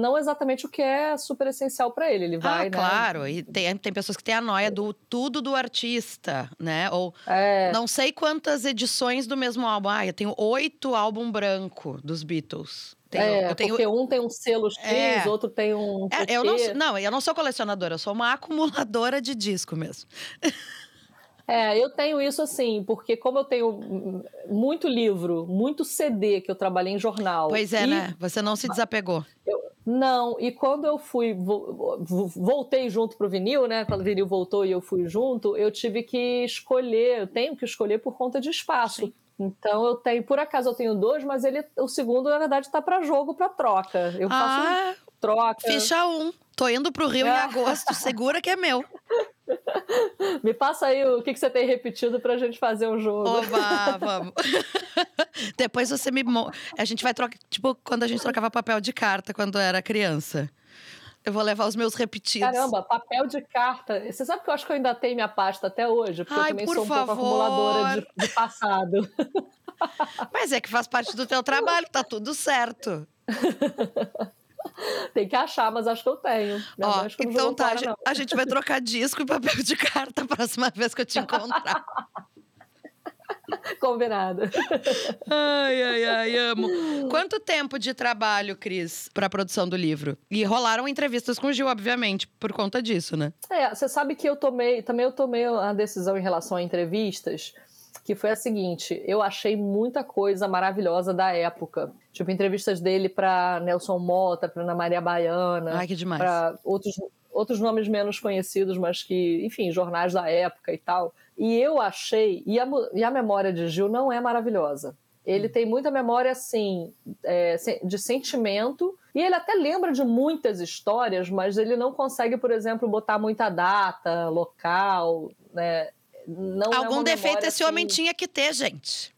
não exatamente o que é super essencial para ele. Ele ah, vai, ah, né? claro. E tem, tem pessoas que têm a noia do tudo do artista, né? Ou é. não sei quantas edições do mesmo álbum. Ah, eu tenho oito álbum branco dos Beatles. Tenho, é, eu tenho... porque um tem um selo X, é. outro tem um. É, eu não, não, eu não sou colecionadora, eu sou uma acumuladora de disco mesmo. É, eu tenho isso assim, porque como eu tenho muito livro, muito CD que eu trabalhei em jornal. Pois é, e... né? Você não se desapegou. Eu... Não, e quando eu fui, voltei junto pro vinil, né? Quando o vinil voltou e eu fui junto, eu tive que escolher, eu tenho que escolher por conta de espaço. Sim. Então eu tenho, por acaso eu tenho dois, mas ele, o segundo na verdade está para jogo, para troca. Eu faço ah, troca. Ficha um. Tô indo pro Rio é. em agosto, segura que é meu. Me passa aí o que, que você tem repetido pra gente fazer um jogo. Oba, vamos. Depois você me. A gente vai trocar. Tipo, quando a gente trocava papel de carta quando era criança. Eu vou levar os meus repetidos. Caramba, papel de carta. Você sabe que eu acho que eu ainda tenho minha pasta até hoje? Porque Ai, eu também sou um favor. pouco acumuladora de, de passado. Mas é que faz parte do teu trabalho, tá tudo certo. Tem que achar, mas acho que eu tenho. Ó, então tá, fora, a gente vai trocar disco e papel de carta a próxima vez que eu te encontrar. Combinado. Ai, ai, ai, amo. Quanto tempo de trabalho, Cris, para a produção do livro? E rolaram entrevistas com o Gil, obviamente, por conta disso, né? É, você sabe que eu tomei, também eu tomei a decisão em relação a entrevistas, que foi a seguinte: eu achei muita coisa maravilhosa da época. Tipo, entrevistas dele para Nelson Mota, para Ana Maria Baiana. Ai, que demais. Para outros, outros nomes menos conhecidos, mas que, enfim, jornais da época e tal. E eu achei. E a, e a memória de Gil não é maravilhosa. Ele tem muita memória, assim, é, de sentimento. E ele até lembra de muitas histórias, mas ele não consegue, por exemplo, botar muita data, local, né? Não é Algum é defeito esse assim... homem tinha que ter, gente.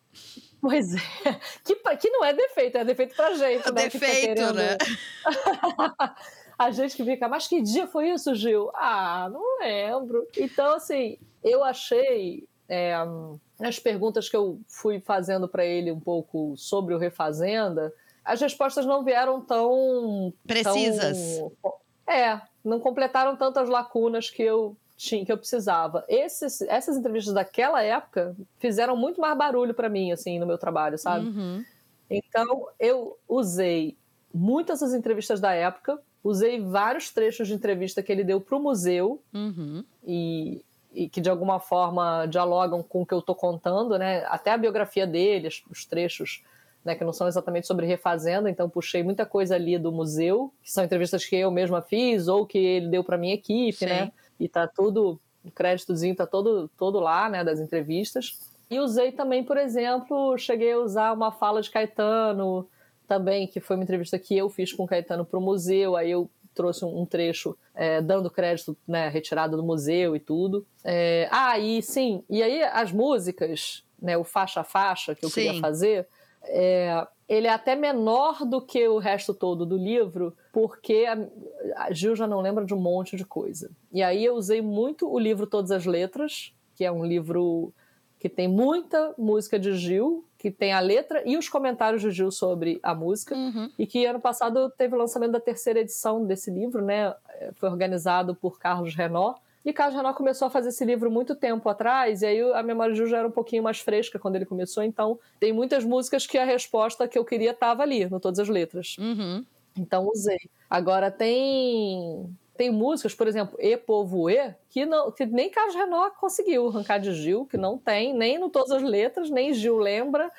Pois é. Que, que não é defeito, é defeito pra gente, é né? Defeito, tá né? a gente que fica, mas que dia foi isso, Gil? Ah, não lembro. Então, assim, eu achei. É, as perguntas que eu fui fazendo para ele um pouco sobre o Refazenda, as respostas não vieram tão. Precisas. Tão, é, não completaram tantas lacunas que eu tinha, que eu precisava. Esses, essas entrevistas daquela época fizeram muito mais barulho para mim, assim, no meu trabalho, sabe? Uhum. Então, eu usei muitas das entrevistas da época, usei vários trechos de entrevista que ele deu para o museu uhum. e, e, que de alguma forma dialogam com o que eu estou contando, né? Até a biografia dele, os trechos, né, que não são exatamente sobre refazenda, então puxei muita coisa ali do museu, que são entrevistas que eu mesma fiz ou que ele deu para minha equipe, Sim. né? E tá tudo, o créditozinho tá todo, todo lá, né, das entrevistas. E usei também, por exemplo, cheguei a usar uma fala de Caetano também, que foi uma entrevista que eu fiz com o Caetano para o museu, aí eu trouxe um, trecho é, dando crédito, né, retirado do museu e tudo. É, ah, e sim, e aí as músicas, né, o faixa a faixa que eu sim. queria fazer, é, ele é até menor do que o resto todo do livro, porque a, a Gil já não lembra de um monte de coisa. E aí eu usei muito o livro Todas as Letras, que é um livro que tem muita música de Gil, que tem a letra e os comentários de Gil sobre a música, uhum. e que ano passado teve o lançamento da terceira edição desse livro, né? Foi organizado por Carlos Renó, E Carlos Renal começou a fazer esse livro muito tempo atrás, e aí a Memória de Gil já era um pouquinho mais fresca quando ele começou, então tem muitas músicas que a resposta que eu queria estava ali, no Todas as Letras. Uhum. Então usei. Agora tem tem músicas, por exemplo, E Povo E, que, não, que nem Carlos Renal conseguiu arrancar de Gil, que não tem, nem no Todas as Letras, nem Gil lembra.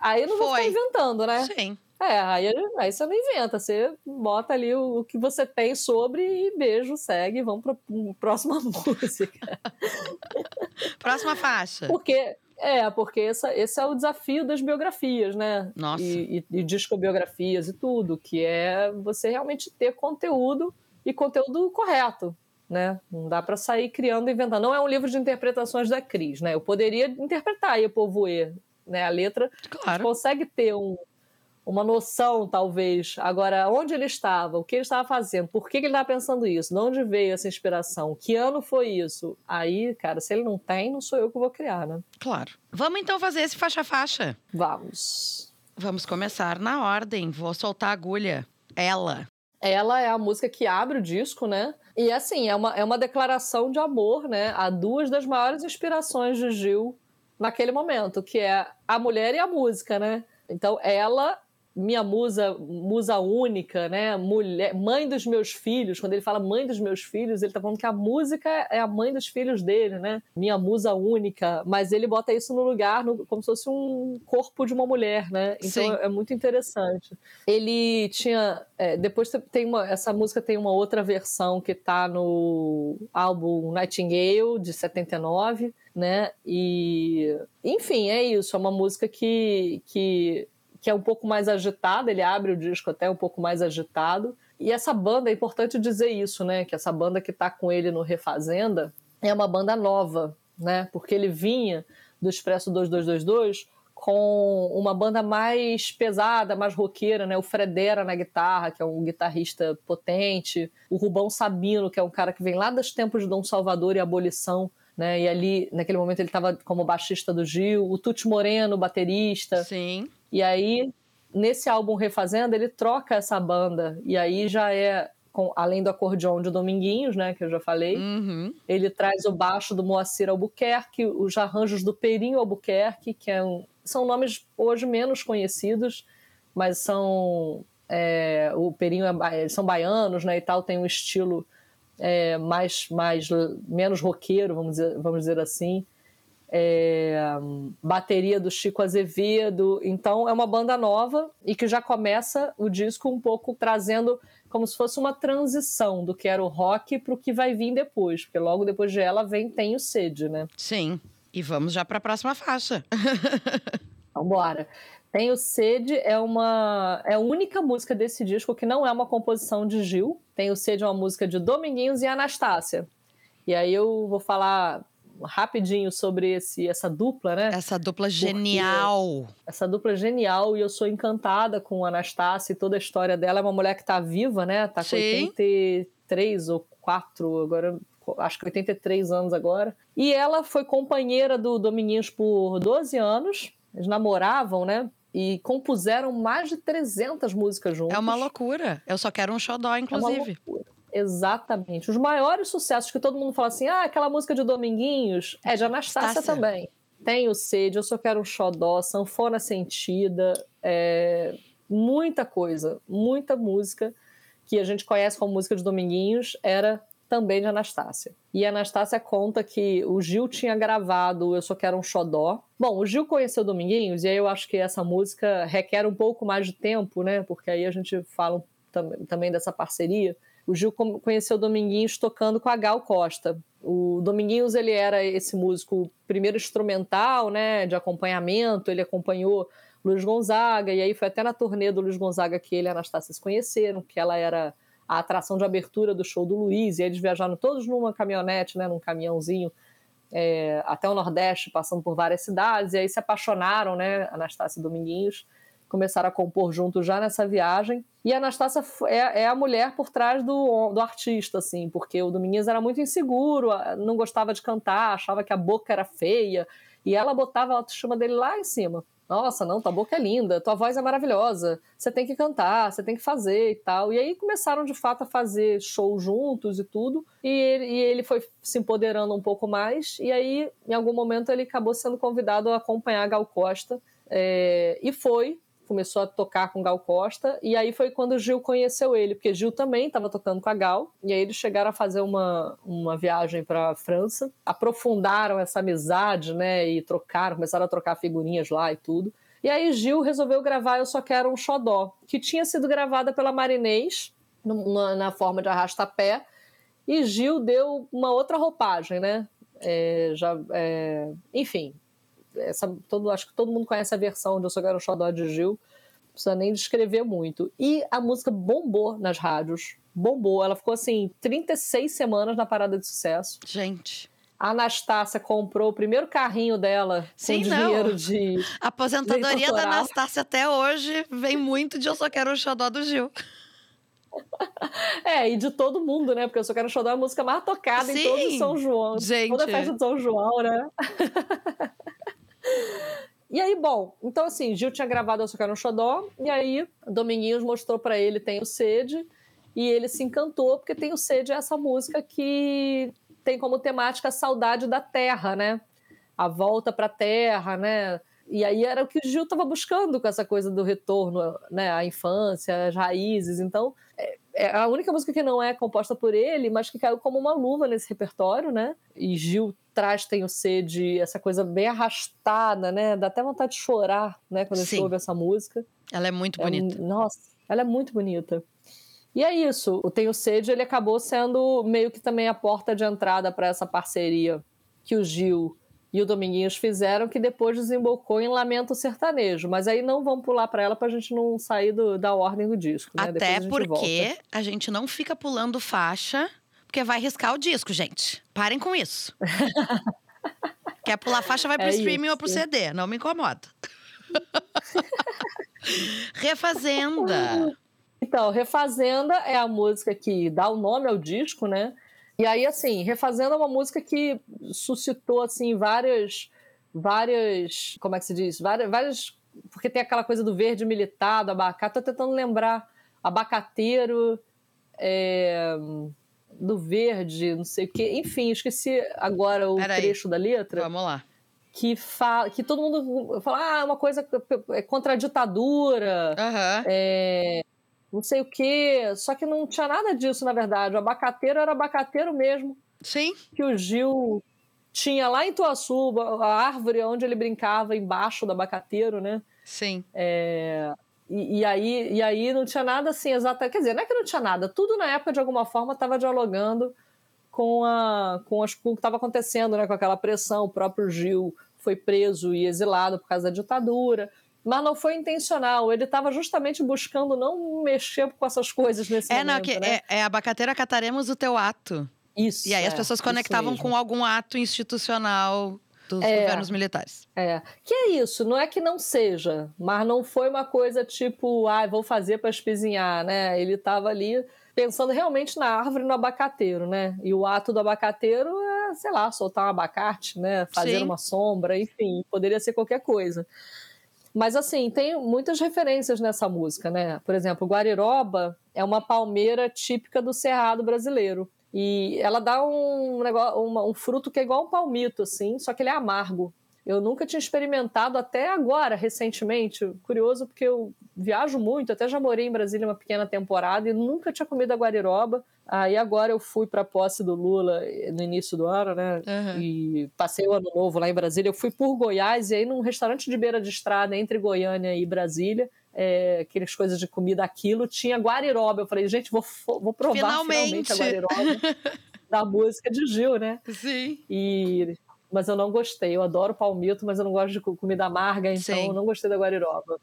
Aí não Foi. vou ficar inventando, né? Sim. É, aí, aí você não inventa, você bota ali o, o que você tem sobre e beijo, segue, vamos para a próxima música. próxima faixa. Porque, é, porque essa, esse é o desafio das biografias, né? Nossa. E, e, e discobiografias e tudo, que é você realmente ter conteúdo e conteúdo correto. Né? Não dá para sair criando e inventando. Não é um livro de interpretações da Cris, né? Eu poderia interpretar aí Povoe, né? A letra claro. consegue ter um, uma noção, talvez. Agora, onde ele estava, o que ele estava fazendo, por que ele estava pensando isso, de onde veio essa inspiração, que ano foi isso? Aí, cara, se ele não tem, não sou eu que vou criar, né? Claro. Vamos então fazer esse faixa-faixa. Vamos. Vamos começar na ordem. Vou soltar a agulha. Ela. Ela é a música que abre o disco, né? E assim, é uma, é uma declaração de amor, né? A duas das maiores inspirações de Gil naquele momento, que é a mulher e a música, né? Então, ela minha musa, musa única, né? Mulher, mãe dos meus filhos. Quando ele fala mãe dos meus filhos, ele tá falando que a música é a mãe dos filhos dele, né? Minha musa única. Mas ele bota isso no lugar no, como se fosse um corpo de uma mulher, né? Então Sim. é muito interessante. Ele tinha. É, depois tem uma. Essa música tem uma outra versão que tá no álbum Nightingale, de 79, né? E. Enfim, é isso. É uma música que. que que é um pouco mais agitado, ele abre o disco até um pouco mais agitado. E essa banda, é importante dizer isso, né? Que essa banda que está com ele no Refazenda é uma banda nova, né? Porque ele vinha do Expresso 2222 com uma banda mais pesada, mais roqueira, né? O Fredera na guitarra, que é um guitarrista potente, o Rubão Sabino, que é um cara que vem lá dos tempos de Dom Salvador e Abolição, né? E ali, naquele momento, ele estava como baixista do Gil, o Tuti Moreno, baterista. Sim. E aí, nesse álbum Refazenda, ele troca essa banda. E aí já é, com, além do acordeão de Dominguinhos, né, que eu já falei, uhum. ele traz o baixo do Moacir Albuquerque, os arranjos do Perinho Albuquerque, que é um, são nomes hoje menos conhecidos, mas são. É, o Perinho é, são baianos, né, e tal, tem um estilo é, mais, mais menos roqueiro, vamos dizer, vamos dizer assim é, bateria do Chico Azevedo. Então é uma banda nova e que já começa o disco um pouco trazendo como se fosse uma transição do que era o rock para o que vai vir depois, porque logo depois de ela vem Tenho Sede, né? Sim. E vamos já para a próxima faixa. Embora. Tenho Sede é uma é a única música desse disco que não é uma composição de Gil. Tenho Sede é uma música de Dominguinhos e Anastácia. E aí eu vou falar rapidinho sobre esse, essa dupla, né? Essa dupla genial. essa dupla genial e eu sou encantada com a Anastácia e toda a história dela. É uma mulher que está viva, né? Tá com Sim. 83 ou 4, agora acho que 83 anos agora. E ela foi companheira do Dominguinhos por 12 anos. Eles namoravam, né? E compuseram mais de 300 músicas juntos. É uma loucura. Eu só quero um xodó, inclusive. É uma loucura. Exatamente. Os maiores sucessos que todo mundo fala assim, ah, aquela música de Dominguinhos é de Anastácia também. Tenho sede, eu só quero um xodó, sanfona sentida, é, muita coisa, muita música que a gente conhece como música de Dominguinhos era também de Anastácia. E a Anastácia conta que o Gil tinha gravado Eu Só Quero um Xodó. Bom, o Gil conheceu Dominguinhos, e aí eu acho que essa música requer um pouco mais de tempo, né? Porque aí a gente fala também dessa parceria o Gil conheceu o Dominguinhos tocando com a Gal Costa. O Dominguinhos ele era esse músico primeiro instrumental, né, de acompanhamento, ele acompanhou Luiz Gonzaga, e aí foi até na turnê do Luiz Gonzaga que ele e a Anastácia se conheceram, que ela era a atração de abertura do show do Luiz, e eles viajaram todos numa caminhonete, né, num caminhãozinho, é, até o Nordeste, passando por várias cidades, e aí se apaixonaram, né, Anastácia e Dominguinhos, começaram a compor juntos já nessa viagem. E a Anastácia é, é, a mulher por trás do, do artista, assim, porque o Domingues era muito inseguro, não gostava de cantar, achava que a boca era feia, e ela botava a autoestima dele lá em cima. Nossa, não, tua boca é linda, tua voz é maravilhosa, você tem que cantar, você tem que fazer e tal. E aí começaram de fato a fazer show juntos e tudo, e ele, e ele foi se empoderando um pouco mais, e aí em algum momento ele acabou sendo convidado a acompanhar a Gal Costa, é, e foi, começou a tocar com Gal Costa, e aí foi quando o Gil conheceu ele, porque Gil também estava tocando com a Gal, e aí eles chegaram a fazer uma, uma viagem para França, aprofundaram essa amizade, né, e trocaram, começaram a trocar figurinhas lá e tudo. E aí Gil resolveu gravar Eu Só Quero um Xodó, que tinha sido gravada pela Marinês, na, na forma de arrasta-pé, e Gil deu uma outra roupagem, né? É, já, é, enfim, essa, todo, acho que todo mundo conhece a versão de Eu Sou Quero Xodó de Gil, não precisa nem descrever muito. E a música bombou nas rádios, bombou. Ela ficou assim, 36 semanas na parada de sucesso. Gente. A Anastácia comprou o primeiro carrinho dela Sim, com não. dinheiro de. A aposentadoria da Anastácia até hoje vem muito de Eu Só Quero o Xodó do Gil. É, e de todo mundo, né? Porque eu só quero xodó é a música mais tocada Sim, em todo São João. Gente. Toda festa de São João, né? E aí, bom, então assim, Gil tinha gravado Quero um Xodó, e aí Dominguinhos mostrou para ele Tenho Sede, e ele se encantou, porque Tenho Sede é essa música que tem como temática a saudade da terra, né? A volta para a terra, né? E aí era o que o Gil estava buscando com essa coisa do retorno né, à infância, às raízes. Então, é, a única música que não é composta por ele, mas que caiu como uma luva nesse repertório, né? E Gil traz Tenho Sede, essa coisa bem arrastada, né? Dá até vontade de chorar, né? Quando Sim. a gente ouve essa música. Ela é muito bonita. É, nossa, ela é muito bonita. E é isso, o Tenho Sede ele acabou sendo meio que também a porta de entrada para essa parceria que o Gil e o Dominguinhos fizeram, que depois desembocou em Lamento Sertanejo. Mas aí não vamos pular para ela para a gente não sair do, da ordem do disco. Né? Até a porque volta. a gente não fica pulando faixa, porque vai riscar o disco, gente. Parem com isso. Quer pular faixa, vai pro é streaming isso. ou pro CD. Não me incomoda. Refazenda. Então, Refazenda é a música que dá o nome ao disco, né? E aí, assim, Refazendo é uma música que suscitou, assim, várias. Várias. Como é que se diz? Várias. várias porque tem aquela coisa do verde militar, do abacate. Tô tentando lembrar. Abacateiro. É, do verde, não sei o quê. Enfim, esqueci agora o trecho da letra. Vamos lá. Que, fala, que todo mundo fala, ah, é uma coisa é contra a ditadura. Uhum. É, não sei o quê. Só que não tinha nada disso, na verdade. O abacateiro era abacateiro mesmo. Sim. Que o Gil tinha lá em Tuaçu, a árvore onde ele brincava embaixo do abacateiro, né? Sim. É, e, e, aí, e aí não tinha nada assim exato. Quer dizer, não é que não tinha nada. Tudo na época, de alguma forma, estava dialogando com, a, com, as, com o que estava acontecendo, né? Com aquela pressão. O próprio Gil foi preso e exilado por causa da ditadura mas não foi intencional. Ele estava justamente buscando não mexer com essas coisas nesse é, momento. Não, que né? é, é abacateira cataremos o teu ato. Isso. E aí é, as pessoas conectavam com algum ato institucional dos é, governos militares. É. Que é isso, não é que não seja, mas não foi uma coisa tipo, ah, vou fazer para espizinhar, né? Ele estava ali pensando realmente na árvore no abacateiro, né? E o ato do abacateiro é, sei lá, soltar um abacate, né? Fazer Sim. uma sombra, enfim, poderia ser qualquer coisa. Mas assim, tem muitas referências nessa música, né? Por exemplo, Guariroba é uma palmeira típica do cerrado brasileiro. E ela dá um, negócio, um fruto que é igual um palmito, assim, só que ele é amargo. Eu nunca tinha experimentado até agora, recentemente. Curioso, porque eu viajo muito, até já morei em Brasília uma pequena temporada e nunca tinha comido a guariroba. Aí agora eu fui para a posse do Lula no início do ano, né? Uhum. E passei o ano novo lá em Brasília. Eu fui por Goiás e aí num restaurante de beira de estrada entre Goiânia e Brasília. É, aquelas coisas de comida aquilo, tinha guariroba. Eu falei, gente, vou, vou provar finalmente, finalmente a guariroba da música de Gil, né? Sim. E mas eu não gostei. Eu adoro palmito, mas eu não gosto de comida amarga, então Sim. eu não gostei da guariroba.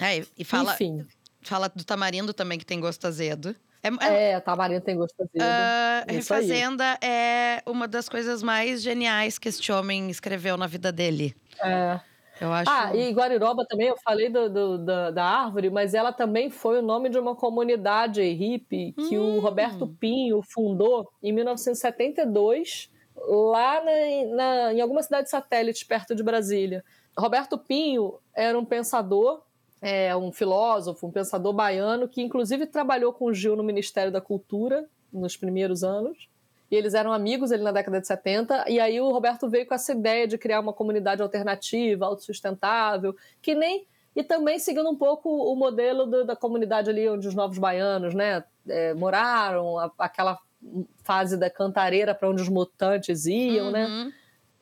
É, e fala, Enfim. fala do tamarindo também, que tem gosto azedo. É, é, é tamarindo tem gosto azedo. Uh, Refazenda aí. é uma das coisas mais geniais que este homem escreveu na vida dele. É. Eu acho... Ah, e Guariroba também, eu falei do, do da, da, árvore, mas ela também foi o nome de uma comunidade hippie que hum. o Roberto Pinho fundou em 1972 lá na, na, em alguma cidade satélite perto de Brasília. Roberto Pinho era um pensador, é, um filósofo, um pensador baiano que inclusive trabalhou com o Gil no Ministério da Cultura nos primeiros anos. E eles eram amigos ali na década de 70, e aí o Roberto veio com essa ideia de criar uma comunidade alternativa, autossustentável, que nem e também seguindo um pouco o modelo do, da comunidade ali onde os novos baianos né, é, moraram, a, aquela fase da cantareira para onde os mutantes iam, né? uhum. né?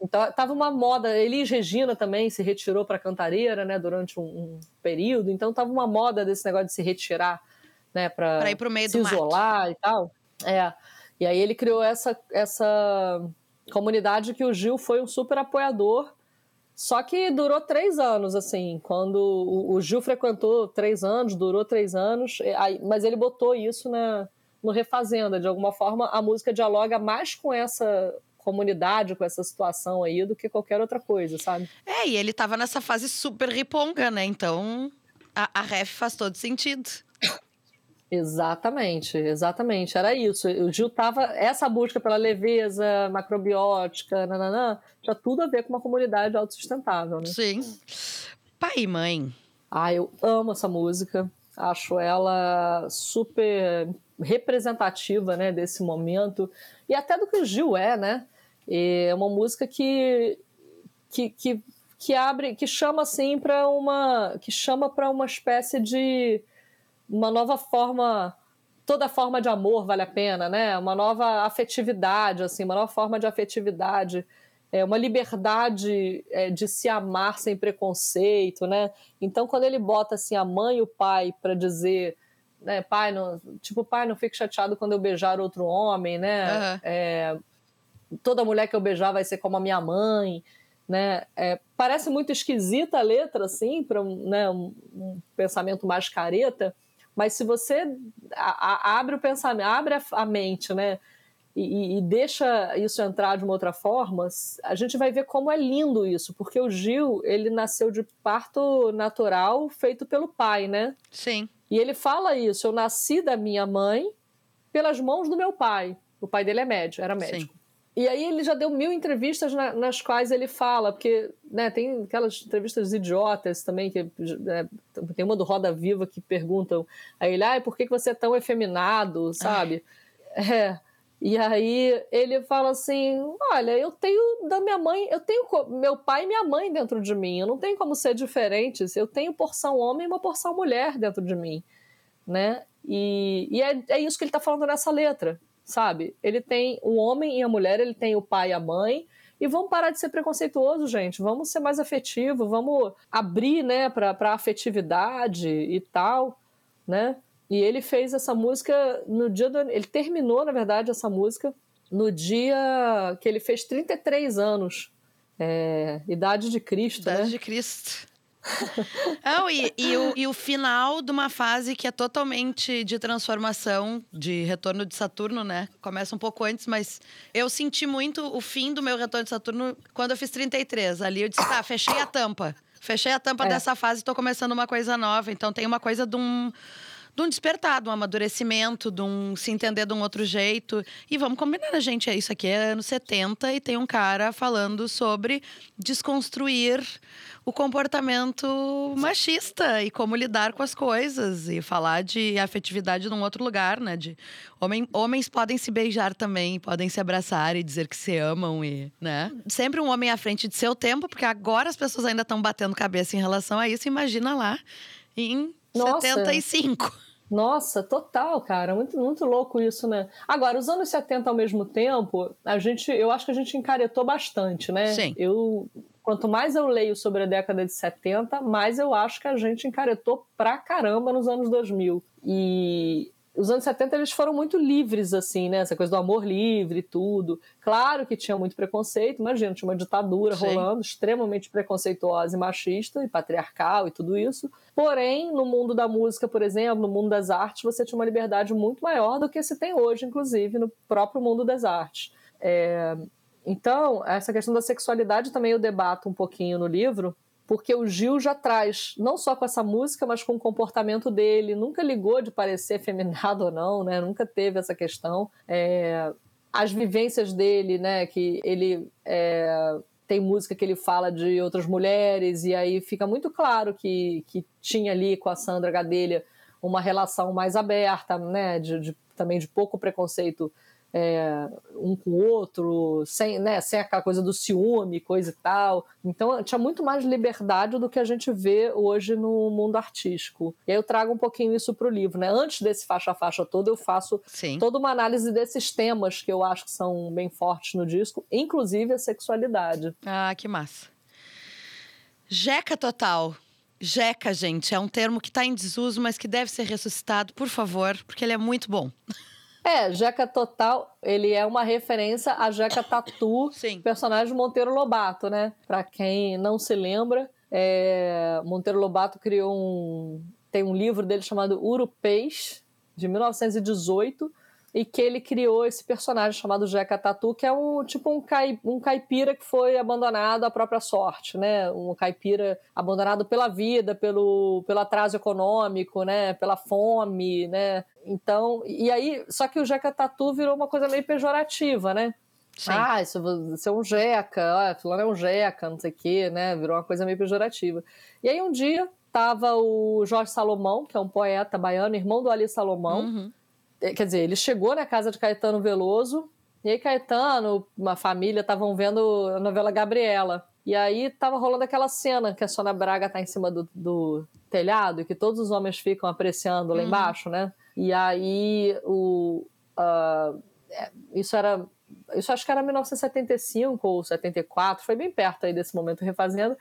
Então tava uma moda. Elis Regina também se retirou para Cantareira, né, durante um, um, período. Então tava uma moda desse negócio de se retirar, né, para ir para o meio se do isolar mato. e tal. É. E aí ele criou essa essa comunidade que o Gil foi um super apoiador só que durou três anos, assim. Quando o, Gil frequentou três anos, durou três anos, aí, mas ele botou isso na, no Refazenda. De alguma forma, a música dialoga mais com essa comunidade, com essa situação aí, do que qualquer outra coisa, sabe? É, e ele tava nessa fase super riponga, né? Então a, a ref faz todo sentido. Exatamente, exatamente. Era isso. O Gil tava. Essa busca pela leveza macrobiótica, nananã, tinha tudo a ver com uma comunidade autossustentável, né? Sim. Pai e mãe. Ah, eu amo essa música. Acho ela super representativa, né, desse momento. E até do que o Gil é, né? É uma música que, que, que, que abre, que chama assim para uma. que chama para uma espécie de uma nova forma toda forma de amor vale a pena, né? Uma nova afetividade, assim, uma nova forma de afetividade, é uma liberdade é, de se amar sem preconceito, né? Então, quando ele bota assim a mãe e o pai para dizer, né, pai, não, tipo, pai, não fique chateado quando eu beijar outro homem, né? Uhum. É, toda mulher que eu beijar vai ser como a minha mãe né? É, parece muito esquisita a letra, assim, para um, né, um, um, pensamento mais careta, mas se você a, a, abre o pensamento, abre a, a mente, né? E, e, deixa isso entrar de uma outra forma, a gente vai ver como é lindo isso, porque o Gil, ele nasceu de parto natural feito pelo pai, né? Sim. E ele fala isso, eu nasci da minha mãe pelas mãos do meu pai. O pai dele é médico, era médico. Sim. E aí ele já deu mil entrevistas na, nas quais ele fala, porque né, tem aquelas entrevistas idiotas também, que é, tem uma do Roda Viva que perguntam a ele, ah, por que você é tão efeminado, sabe? É. E aí ele fala assim, olha, eu tenho da minha mãe, eu tenho meu pai e minha mãe dentro de mim, eu não tenho como ser diferentes, eu tenho porção homem e uma porção mulher dentro de mim, né? E, e é, é isso que ele está falando nessa letra sabe? Ele tem o homem e a mulher, ele tem o pai e a mãe. E vamos parar de ser preconceituoso, gente. Vamos ser mais afetivo, vamos abrir, né, para afetividade e tal, né? E ele fez essa música no dia do. Ele terminou, na verdade, essa música no dia que ele fez 33 anos. É, idade de Cristo, idade né? de Cristo. Não, e, e, o, e o final de uma fase que é totalmente de transformação, de retorno de Saturno, né? Começa um pouco antes, mas eu senti muito o fim do meu retorno de Saturno quando eu fiz 33. Ali eu disse, tá, fechei a tampa. Fechei a tampa é. dessa fase e tô começando uma coisa nova. Então tem uma coisa de um de um despertar, de um amadurecimento, de um se entender de um outro jeito. E vamos combinar, né, gente? Isso aqui é anos 70 e tem um cara falando sobre desconstruir o comportamento machista e como lidar com as coisas e falar de afetividade num outro lugar, né? De homem, homens podem se beijar também, podem se abraçar e dizer que se amam e, né? Sempre um homem à frente de seu tempo, porque agora as pessoas ainda estão batendo cabeça em relação a isso. Imagina lá em Nossa. 75. Nossa, total, cara. Muito, muito louco isso, né? Agora, os anos 70 ao mesmo tempo, a gente, eu acho que a gente encaretou bastante, né? Sim. Eu, quanto mais eu leio sobre a década de 70, mais eu acho que a gente encaretou pra caramba nos anos 2000. E os anos 70 eles foram muito livres, assim, né? Essa coisa do amor livre e tudo. Claro que tinha muito preconceito, imagina, tinha uma ditadura Sim. rolando, extremamente preconceituosa e machista e patriarcal e tudo isso. Porém, no mundo da música, por exemplo, no mundo das artes, você tinha uma liberdade muito maior do que se tem hoje, inclusive, no próprio mundo das artes. É... Então, essa questão da sexualidade também eu debato um pouquinho no livro, porque o Gil já traz, não só com essa música, mas com o comportamento dele, nunca ligou de parecer feminado ou não, né? Nunca teve essa questão. É... as vivências dele, né? Que ele é, tem música que ele fala de outras mulheres, e aí fica muito claro que, que tinha ali com a Sandra Gadelha uma relação mais aberta, né? De, de também de pouco preconceito é, um com o outro, sem, né, sem aquela coisa do ciúme, coisa e tal. Então tinha muito mais liberdade do que a gente vê hoje no mundo artístico. E aí eu trago um pouquinho isso para o livro. Né? Antes desse faixa a faixa todo, eu faço Sim. toda uma análise desses temas que eu acho que são bem fortes no disco, inclusive a sexualidade. Ah, que massa. Jeca total. Jeca, gente, é um termo que está em desuso, mas que deve ser ressuscitado, por favor, porque ele é muito bom. É, Jeca Total, ele é uma referência a Jeca Tatu, Sim. personagem do Monteiro Lobato, né? Pra quem não se lembra, é... Monteiro Lobato criou um... Tem um livro dele chamado Urupês, de 1918, e que ele criou esse personagem chamado Jeca Tatu, que é um tipo um, cai, um caipira que foi abandonado à própria sorte, né? Um caipira abandonado pela vida, pelo, pelo atraso econômico, né? Pela fome, né? Então, e aí, só que o Jeca Tatu virou uma coisa meio pejorativa, né? Sim. Ah, isso, isso é um jeca, ah, fulano é um jeca, não sei o quê, né? Virou uma coisa meio pejorativa. E aí um dia tava o Jorge Salomão, que é um poeta baiano, irmão do Ali Salomão, uhum. É, quer dizer, ele chegou na casa de Caetano Veloso, e aí Caetano, uma família, estavam vendo a novela Gabriela. E aí tava rolando aquela cena que a Sônia Braga tá em cima do, do telhado e que todos os homens ficam apreciando lá uhum. embaixo, né? E aí o. Uh, isso era. Isso acho que era 1975 ou 74, foi bem perto aí desse momento refazendo.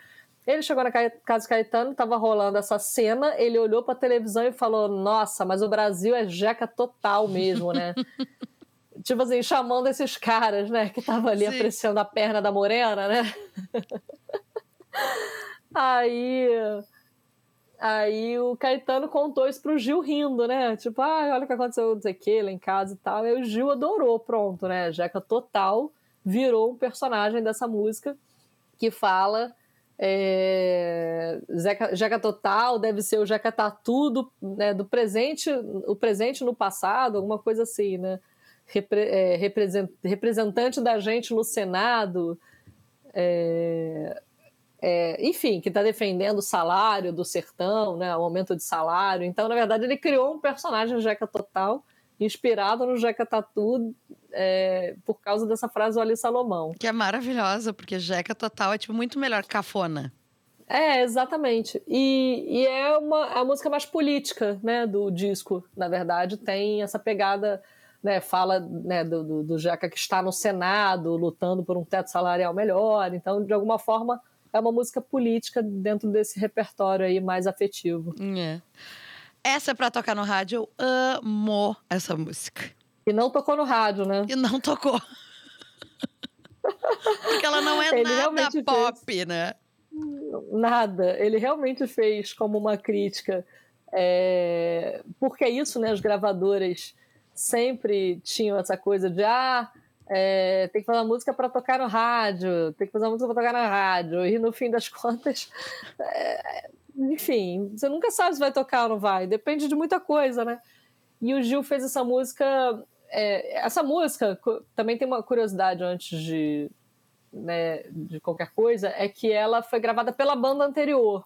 Ele chegou na casa Caetano, estava rolando essa cena, ele olhou para a televisão e falou: Nossa, mas o Brasil é jeca total mesmo, né? tipo assim, chamando esses caras, né, que estavam ali Sim. apreciando a perna da morena, né? aí. Aí o Caetano contou isso pro Gil rindo, né? Tipo, ah, olha o que aconteceu, não sei o que, lá em casa e tal. E o Gil adorou, pronto, né? Jeca Total virou um personagem dessa música que fala é, Zeca, Jeca Total deve ser o Jeca Tatu do, né, do presente, o presente no passado, alguma coisa assim, né? Repre, é, represent, representante da gente no Senado, é, é, enfim, que está defendendo o salário do sertão, né, o aumento de salário. Então, na verdade, ele criou um personagem Jeca Total inspirado no Jeca Tatu é, por causa dessa frase do Ali Salomão. Que é maravilhosa, porque Jeca Total é tipo muito melhor cafona. É, exatamente. E, e é uma a música mais política, né, do disco, na verdade, tem essa pegada, né, fala né, do, do, do Jeca que está no Senado, lutando por um teto salarial melhor, então, de alguma forma, é uma música política dentro desse repertório aí mais afetivo. É. Essa é pra tocar no rádio. Eu amo essa música. E não tocou no rádio, né? E não tocou. Porque ela não é Ele nada pop, fez... né? Nada. Ele realmente fez como uma crítica. É... Porque é isso, né? As gravadoras sempre tinham essa coisa de ah, é, tem que fazer uma música para tocar no rádio, tem que fazer uma música para tocar na rádio. E no fim das contas, é, enfim, você nunca sabe se vai tocar ou não vai, depende de muita coisa, né? E o Gil fez essa música. É, essa música também tem uma curiosidade antes de, né, de qualquer coisa, é que ela foi gravada pela banda anterior.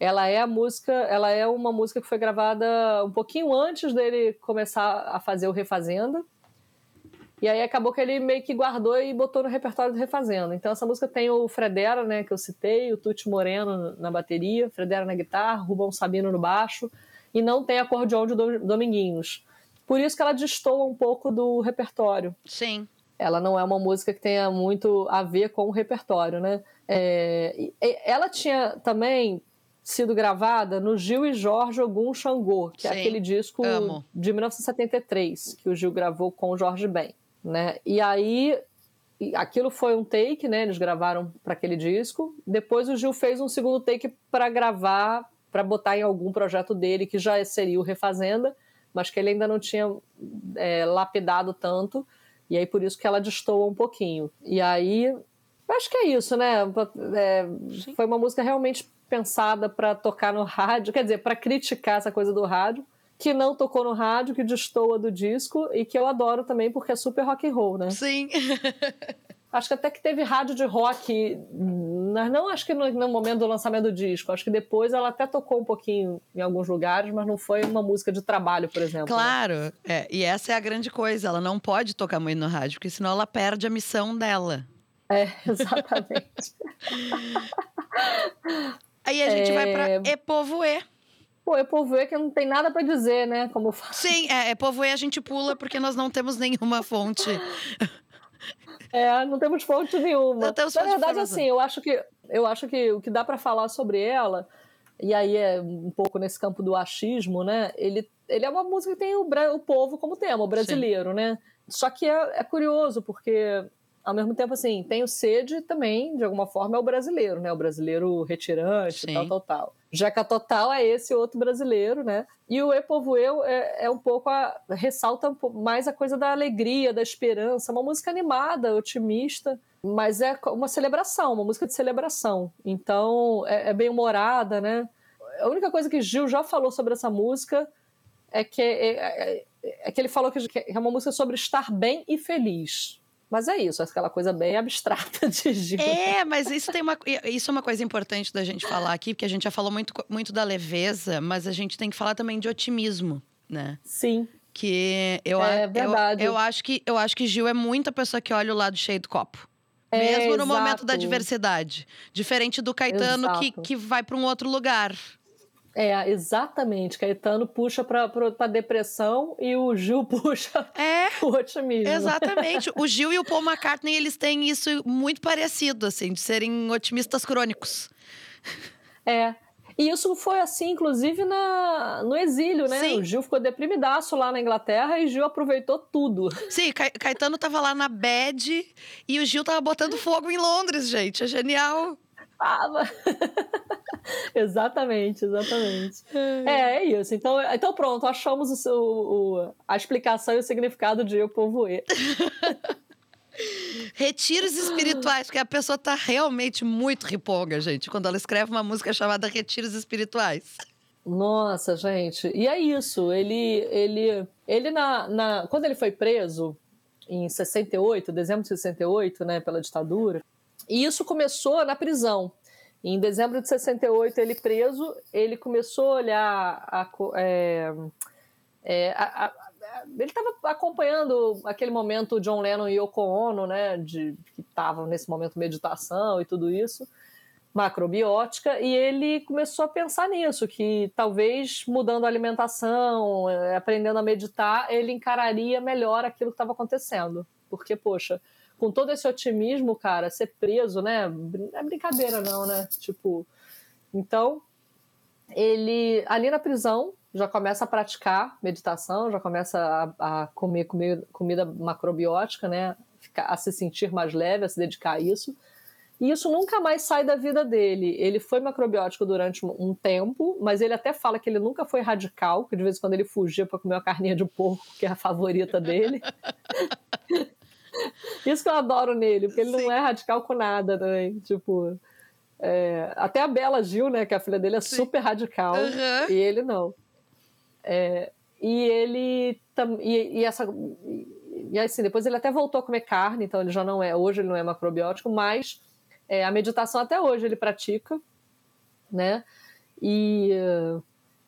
Ela é a música, ela é uma música que foi gravada um pouquinho antes dele começar a fazer o Refazenda. E aí acabou que ele meio que guardou e botou no repertório do Refazendo. Então essa música tem o Fredera, né, que eu citei, o Tuti Moreno na bateria, Fredera na guitarra, Rubão Sabino no baixo, e não tem acordeão de Dominguinhos. Por isso que ela destoa um pouco do repertório. Sim. Ela não é uma música que tenha muito a ver com o repertório, né? É, ela tinha também sido gravada no Gil e Jorge Ogum Xangô, que é Sim, é aquele disco amo. de 1973 que o Gil gravou com o Jorge Ben né? E aí aquilo foi um take, né? Eles gravaram para aquele disco. Depois o Gil fez um segundo take para gravar, para botar em algum projeto dele que já seria o Refazenda, mas que ele ainda não tinha é, lapidado tanto. E aí por isso que ela destoa um pouquinho. E aí acho que é isso, né? É, foi uma música realmente pensada para tocar no rádio, quer dizer, para criticar essa coisa do rádio que não tocou no rádio, que destoa do disco e que eu adoro também porque é super rock and roll, né? Sim. Acho que até que teve rádio de rock, mas não acho que no, no, momento do lançamento do disco. Acho que depois ela até tocou um pouquinho em alguns lugares, mas não foi uma música de trabalho, por exemplo. Né? Claro, né? é, e essa é a grande coisa. Ela não pode tocar muito no rádio, porque senão ela perde a missão dela. É, exatamente. Aí a gente é... vai para Epovoe. Pô, Epovoe que não tem nada para dizer, né? Como eu falo. Sim, é, Epovoe a gente pula porque nós não temos nenhuma fonte. É, não temos fonte nenhuma. Não temos fonte Na verdade, assim, eu acho que eu acho que o que dá para falar sobre ela, e aí é um pouco nesse campo do achismo, né? Ele, ele é uma música que tem o, o povo como tema, o brasileiro, Sim. né? Só que é, é curioso, porque ao mesmo tempo, assim, tem o sede também, de alguma forma, é o brasileiro, né? O brasileiro retirante, Sim. tal, tal, tal. Jeca Total é esse outro brasileiro, né? E o Epovoeu é, é um pouco a, ressalta mais a coisa da alegria, da esperança, uma música animada, otimista, mas é uma celebração, uma música de celebração. Então é, é bem humorada, né? A única coisa que Gil já falou sobre essa música é que, é, é, é que ele falou que é uma música sobre estar bem e feliz. Mas é isso, aquela coisa bem abstrata de Gil. É, mas isso tem uma, isso é uma coisa importante da gente falar aqui, porque a gente já falou muito, muito da leveza, mas a gente tem que falar também de otimismo, né? Sim. Que eu, é verdade. Eu, eu, acho que eu acho que Gil é muita pessoa que olha o lado cheio do copo. É, Mesmo no exato. momento da diversidade. Diferente do Caetano, que, que vai para um outro lugar. É, exatamente. Caetano puxa para depressão e o Gil puxa é, o otimismo. Exatamente. O Gil e o Paul McCartney, eles têm isso muito parecido, assim, de serem otimistas crônicos. É. E isso foi assim, inclusive, na, no exílio, né? Sim. O Gil ficou deprimidaço lá na Inglaterra e Gil aproveitou tudo. Sim, Ca Caetano tava lá na bed e o Gil tava botando fogo em Londres, gente. É genial. Tava. exatamente, exatamente. É, é isso. Então, então pronto, achamos o, seu, o, a explicação e o significado de eu povoer. Retiros espirituais, porque a pessoa tá realmente muito riponga, gente, quando ela escreve uma música chamada Retiros Espirituais. Nossa, gente. E é isso. Ele, ele, ele na, na, quando ele foi preso em 68, dezembro de 68, né, pela ditadura, e isso começou na prisão. Em dezembro de 68, ele preso, ele começou a olhar. A, é, é, a, a, ele estava acompanhando aquele momento John Lennon e Yoko Ono, né, de, que estavam nesse momento meditação e tudo isso, macrobiótica, e ele começou a pensar nisso, que talvez mudando a alimentação, é, aprendendo a meditar, ele encararia melhor aquilo que estava acontecendo. Porque, poxa, com todo esse otimismo, cara, ser preso, né? Não é brincadeira, não, né? Tipo. Então, ele, ali na prisão, já começa a praticar meditação, já começa a, a comer comida, comida macrobiótica, né? A se sentir mais leve, a se dedicar a isso. E isso nunca mais sai da vida dele. Ele foi macrobiótico durante um tempo, mas ele até fala que ele nunca foi radical, que de vez em quando ele fugia para comer uma carninha de porco, que é a favorita dele. Isso que eu adoro nele, porque ele Sim. não é radical com nada também. Tipo, é, até a Bela Gil, né, que a filha dele é Sim. super radical, uhum. e ele não. É, e ele e, e essa e assim depois ele até voltou a comer carne, então ele já não é hoje ele não é macrobiótico, mas é, a meditação até hoje ele pratica, né? E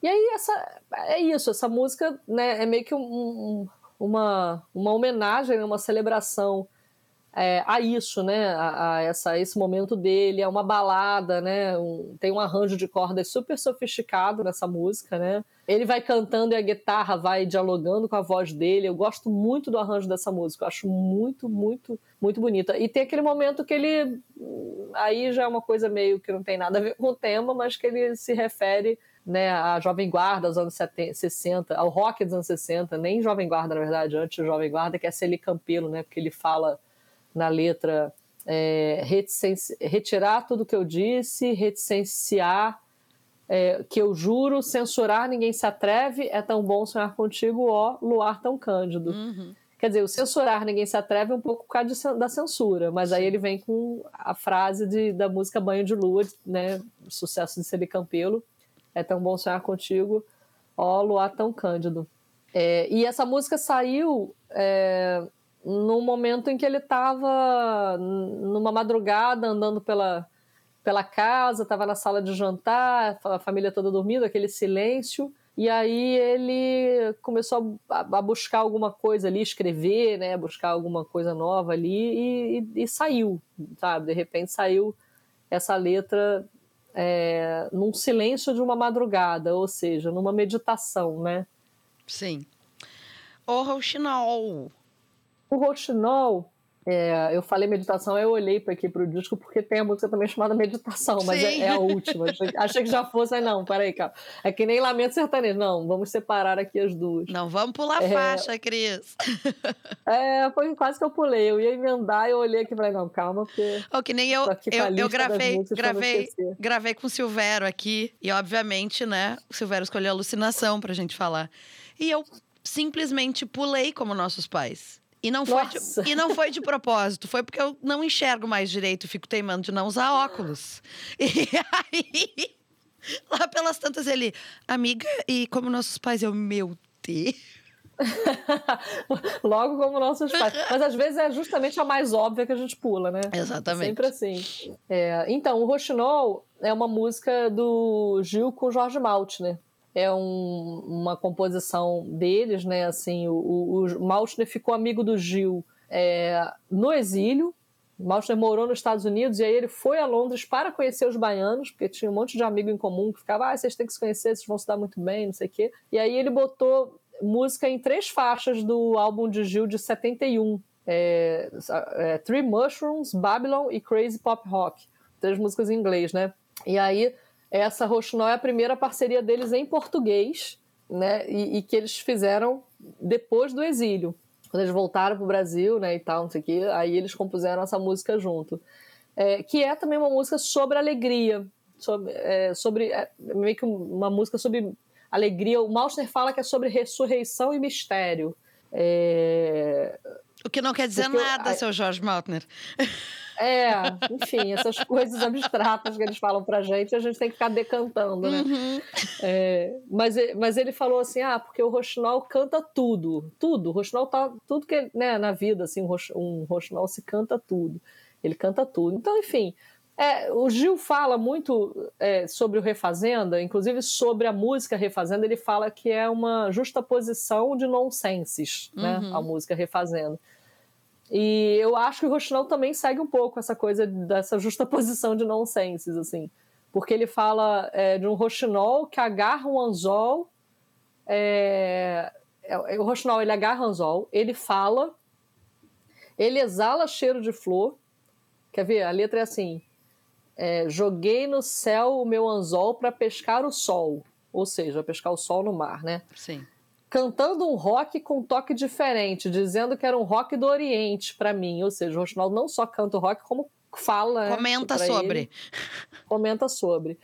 e aí essa é isso, essa música, né, é meio que um, um uma, uma homenagem, uma celebração é, a isso, né? A, a, essa, esse momento dele, é uma balada, né? Um, tem um arranjo de cordas super sofisticado nessa música, né? Ele vai cantando e a guitarra vai dialogando com a voz dele. Eu gosto muito do arranjo dessa música, eu acho muito, muito, muito bonita. E tem aquele momento que ele. Aí já é uma coisa meio que não tem nada a ver com o tema, mas que ele se refere né, a Jovem Guarda dos anos 70, 60, ao rock dos anos 60, nem Jovem Guarda, na verdade, antes do Jovem Guarda, que é Celi Campelo, né, porque ele fala na letra é, retirar tudo que eu disse, reticenciar, é, que eu juro, censurar ninguém se atreve, é tão bom sonhar contigo, ó, luar tão cândido. Uhum. Quer dizer, o censurar ninguém se atreve é um pouco por causa de, da censura, mas Sim. aí ele vem com a frase de, da música Banho de Lua, né, sucesso de Celi Campelo, é tão bom sonhar contigo. Ó Luar Tão Cândido. É, e essa música saiu é, no momento em que ele estava numa madrugada andando pela, pela casa, estava na sala de jantar, a família toda dormindo, aquele silêncio. E aí ele começou a, a buscar alguma coisa ali, escrever, né? Buscar alguma coisa nova ali e, e, e saiu, sabe? De repente saiu essa letra é, num silêncio de uma madrugada, ou seja, numa meditação, né? Sim. O Rouxinol. O Rouxinol, é, eu falei meditação, eu olhei para aqui para o disco porque tem a música também chamada Meditação, mas é, é, a última. Achei, que já fosse, aí não, peraí, cara. É que nem Lamento Sertanejo. Não, vamos separar aqui as duas. Não, vamos pular é, faixa, Cris. É, foi quase que eu pulei. Eu ia emendar e eu olhei aqui e falei, não, calma, porque. Oh, que nem eu, eu, eu gravei, gravei, gravei com o Silvério aqui, e obviamente, né, o Silvério escolheu alucinação pra gente falar. E eu simplesmente pulei como nossos pais. E não, foi de, e não foi de propósito, foi porque eu não enxergo mais direito, fico teimando de não usar óculos. E aí, lá pelas tantas, ele, amiga, e como nossos pais, eu, meu Deus. Logo como nossos pais. Mas às vezes é justamente a mais óbvia que a gente pula, né? Exatamente. Sempre assim. É, então, o Rochinol é uma música do Gil com Jorge Maltner é um, uma composição deles, né? Assim, o, o, o Maltner ficou amigo do Gil é, no exílio. Maltner morou nos Estados Unidos e aí ele foi a Londres para conhecer os baianos, porque tinha um monte de amigo em comum que ficava, ah, vocês têm que se conhecer, vocês vão se dar muito bem, não sei o quê. E aí ele botou música em três faixas do álbum de Gil de 71. É, é, Three Mushrooms, Babylon e Crazy Pop Rock. Três músicas em inglês, né? E aí essa Roxinol é a primeira parceria deles em português, né? E, e, que eles fizeram depois do exílio. Quando eles voltaram para o Brasil, né, e tal, não sei o quê, aí eles compuseram essa música junto. É, que é também uma música sobre alegria, sobre, é, sobre é, meio que uma música sobre alegria. O Malster fala que é sobre ressurreição e mistério. É... O que não quer dizer Porque nada, eu, seu Jorge Maltner. É, enfim, essas coisas abstratas que eles falam pra gente, a gente tem que ficar decantando, né? Uhum. É, mas, mas ele falou assim: ah, porque o Rochinol canta tudo, tudo. O Rochinol tá. Tudo que, né, na vida, assim, um Rochinol se canta tudo. Ele canta tudo. Então, enfim. É, o Gil fala muito é, sobre o Refazenda, inclusive sobre a música Refazenda, ele fala que é uma justaposição de nonsenses, né? uhum. né? A música Refazenda. E eu acho que o Rochinol também segue um pouco essa coisa dessa justaposição de nonsenses, assim. Porque ele fala é, de um Rochinol que agarra um anzol. É, é, o Rochinol ele agarra anzol, ele fala, ele exala cheiro de flor. Quer ver? A letra é assim: é, Joguei no céu o meu anzol para pescar o sol. Ou seja, pescar o sol no mar, né? Sim cantando um rock com um toque diferente, dizendo que era um rock do Oriente para mim. Ou seja, o Ronaldo não só canta o rock, como fala. Né, Comenta né, sobre. Ele. Comenta sobre.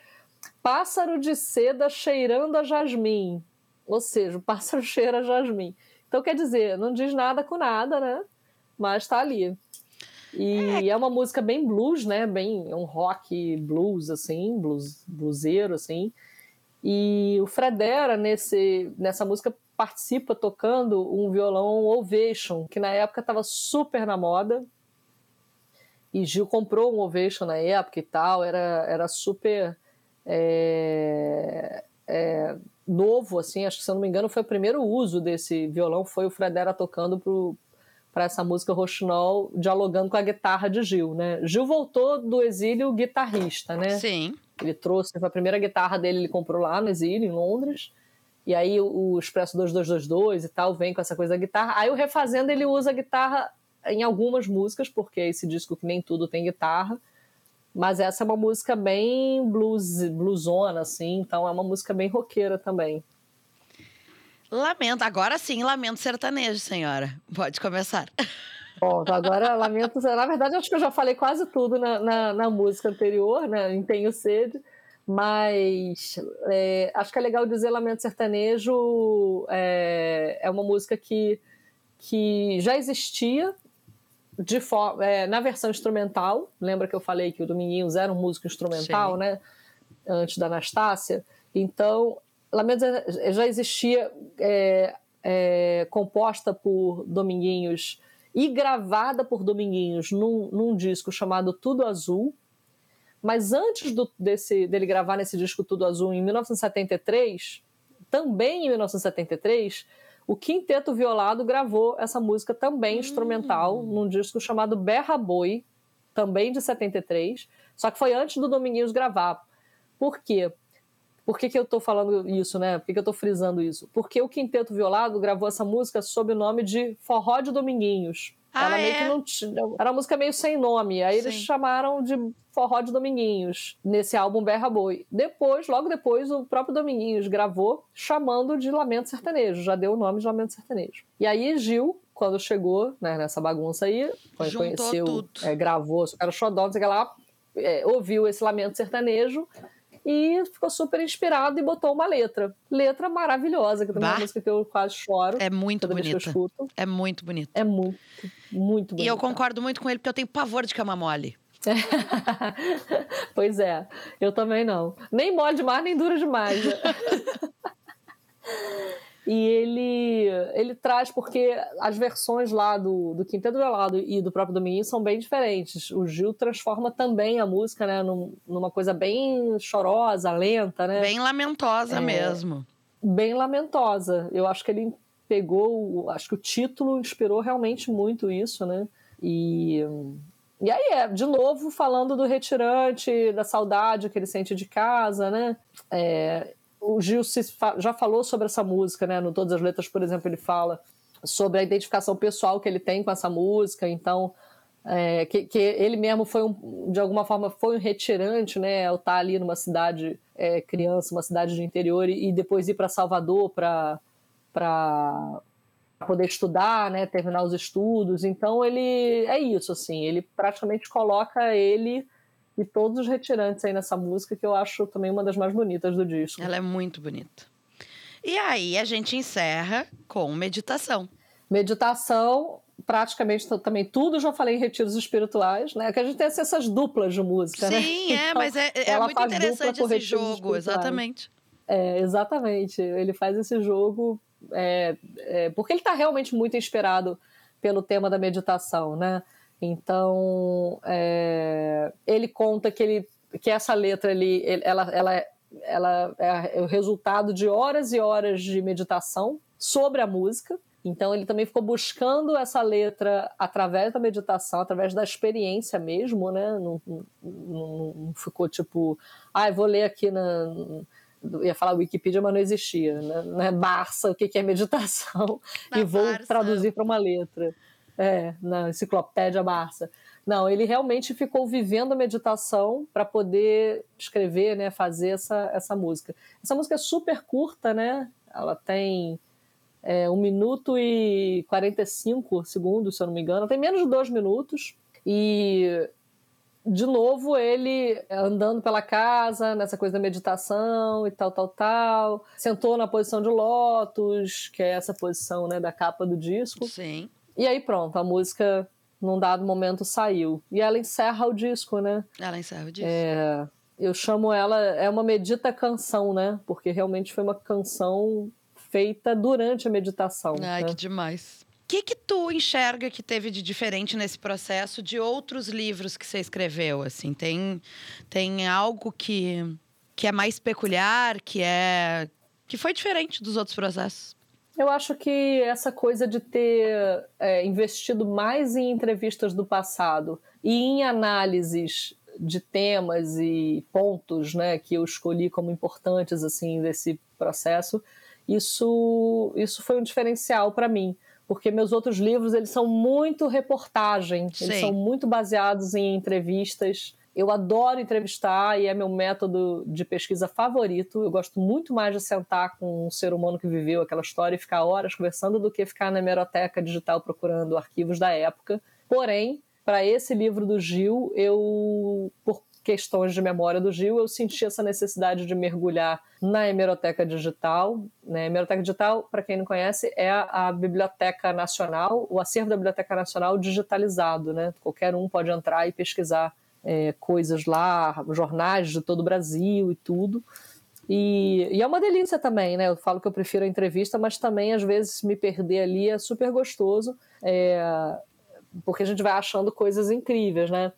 Pássaro de seda cheirando a jasmim. Ou seja, o pássaro cheira a jasmim. Então, quer dizer, não diz nada com nada, né? Mas tá ali. E é. é uma música bem blues, né? Bem um rock blues, assim, blues, bluseiro, assim. E o Fredera, nesse, nessa música, participa tocando um violão Ovation, que na época estava super na moda. E Gil comprou um Ovation na época e tal, era, era super é, é, novo, assim, acho que se eu não me engano foi o primeiro uso desse violão, foi o Fredera tocando para essa música Rochinol, dialogando com a guitarra de Gil, né? Gil voltou do exílio guitarrista, né? Sim. Ele trouxe, a primeira guitarra dele ele comprou lá no exílio, em Londres, e aí o Expresso 2222 e tal vem com essa coisa da guitarra. Aí o Refazendo ele usa a guitarra em algumas músicas, porque esse disco que nem tudo tem guitarra. Mas essa é uma música bem blues, bluesona, assim, então é uma música bem roqueira também. Lamento, agora sim, lamento sertanejo, senhora. Pode começar. Bom, agora lamento. Na verdade, acho que eu já falei quase tudo na, na, na música anterior, né? Em Tenho Sede. Mas é, acho que é legal dizer Lamento Sertanejo é, é uma música que, que já existia de é, na versão instrumental. Lembra que eu falei que o Dominguinhos era um músico instrumental, Sim. né? Antes da Anastácia. Então, Lamentos já existia é, é, composta por Dominguinhos e gravada por Dominguinhos num, num disco chamado Tudo Azul. Mas antes do, desse, dele gravar nesse disco Tudo Azul, em 1973, também em 1973, o Quinteto Violado gravou essa música também hum. instrumental num disco chamado Berra Boi, também de 73, só que foi antes do Dominguinhos gravar. Por quê? Por que, que eu estou falando isso, né? Por que, que eu estou frisando isso? Porque o Quinteto Violado gravou essa música sob o nome de Forró de Dominguinhos. Ah, Ela é? meio que não tinha. Era uma música meio sem nome. Aí Sim. eles chamaram de Forró de Dominguinhos, nesse álbum Berra Boi. Depois, logo depois, o próprio Dominguinhos gravou chamando de Lamento Sertanejo. Já deu o nome de Lamento Sertanejo. E aí Gil, quando chegou né, nessa bagunça aí, conheceu, é, gravou, era xodó, não sei o que lá, é, ouviu esse Lamento Sertanejo e ficou super inspirado e botou uma letra. Letra maravilhosa, que também é uma música que eu quase choro. É muito bonita. É muito bonita. É muito, muito bonita. E eu concordo muito com ele, porque eu tenho pavor de cama mole. pois é, eu também não. Nem mole demais, nem dura demais. E ele, ele traz, porque as versões lá do, do Quinteto Velado e do próprio Dominguinho são bem diferentes. O Gil transforma também a música, né, num, numa coisa bem chorosa, lenta, né? Bem lamentosa é, mesmo. Bem lamentosa. Eu acho que ele pegou, acho que o título inspirou realmente muito isso, né? E e aí é, de novo, falando do retirante, da saudade que ele sente de casa, né? É, o Gil já falou sobre essa música, né? No Todas as Letras, por exemplo, ele fala sobre a identificação pessoal que ele tem com essa música, então é, que, que, ele mesmo foi um, de alguma forma foi um retirante, né? Ao estar tá ali numa cidade é, criança, uma cidade de interior e, e depois ir para Salvador para para poder estudar, né? Terminar os estudos. Então ele é isso, assim. Ele praticamente coloca ele e todos os retirantes aí nessa música, que eu acho também uma das mais bonitas do disco. Ela é muito bonita. E aí a gente encerra com meditação. Meditação, praticamente também tudo já falei em retiros espirituais, né? Que a gente tem essas duplas de música, Sim, né? Sim, é, então, mas é, é muito interessante esse jogo, exatamente. É, exatamente. Ele faz esse jogo é, é, porque ele está realmente muito inspirado pelo tema da meditação, né? Então, é, ele conta que, ele, que essa letra ali, ela, ela, ela é o resultado de horas e horas de meditação sobre a música. Então, ele também ficou buscando essa letra através da meditação, através da experiência mesmo, né? Não, não, não ficou tipo, ah, vou ler aqui na. ia falar Wikipedia, mas não existia, né? né Barça, o que é meditação, na e vou Barça. traduzir para uma letra. É, na enciclopédia Barça. Não, ele realmente ficou vivendo a meditação para poder escrever, né, fazer essa, essa música. Essa música é super curta, né? Ela tem é, 1 minuto e 45 segundos, se eu não me engano. Tem menos de dois minutos. E, de novo, ele andando pela casa, nessa coisa da meditação e tal, tal, tal. Sentou na posição de lótus, que é essa posição né, da capa do disco. Sim. E aí pronto, a música num dado momento saiu. E ela encerra o disco, né? Ela encerra o disco. É, eu chamo ela, é uma medita canção, né? Porque realmente foi uma canção feita durante a meditação. Ai, né? que demais. O que, que tu enxerga que teve de diferente nesse processo de outros livros que você escreveu? Assim, tem, tem algo que, que é mais peculiar, que é que foi diferente dos outros processos? Eu acho que essa coisa de ter é, investido mais em entrevistas do passado e em análises de temas e pontos, né, que eu escolhi como importantes assim desse processo, isso isso foi um diferencial para mim, porque meus outros livros eles são muito reportagem, Sim. eles são muito baseados em entrevistas eu adoro entrevistar e é meu método de pesquisa favorito. Eu gosto muito mais de sentar com um ser humano que viveu aquela história e ficar horas conversando do que ficar na hemeroteca digital procurando arquivos da época. Porém, para esse livro do Gil, eu, por questões de memória do Gil, eu senti essa necessidade de mergulhar na hemeroteca digital. Né? A hemeroteca digital, para quem não conhece, é a, Biblioteca Nacional, o acervo da Biblioteca Nacional digitalizado. Né? Qualquer um pode entrar e pesquisar é, coisas lá, jornais de todo o Brasil e tudo. E, e, é uma delícia também, né? Eu falo que eu prefiro a entrevista, mas também às vezes me perder ali é super gostoso, é, porque a gente vai achando coisas incríveis, né?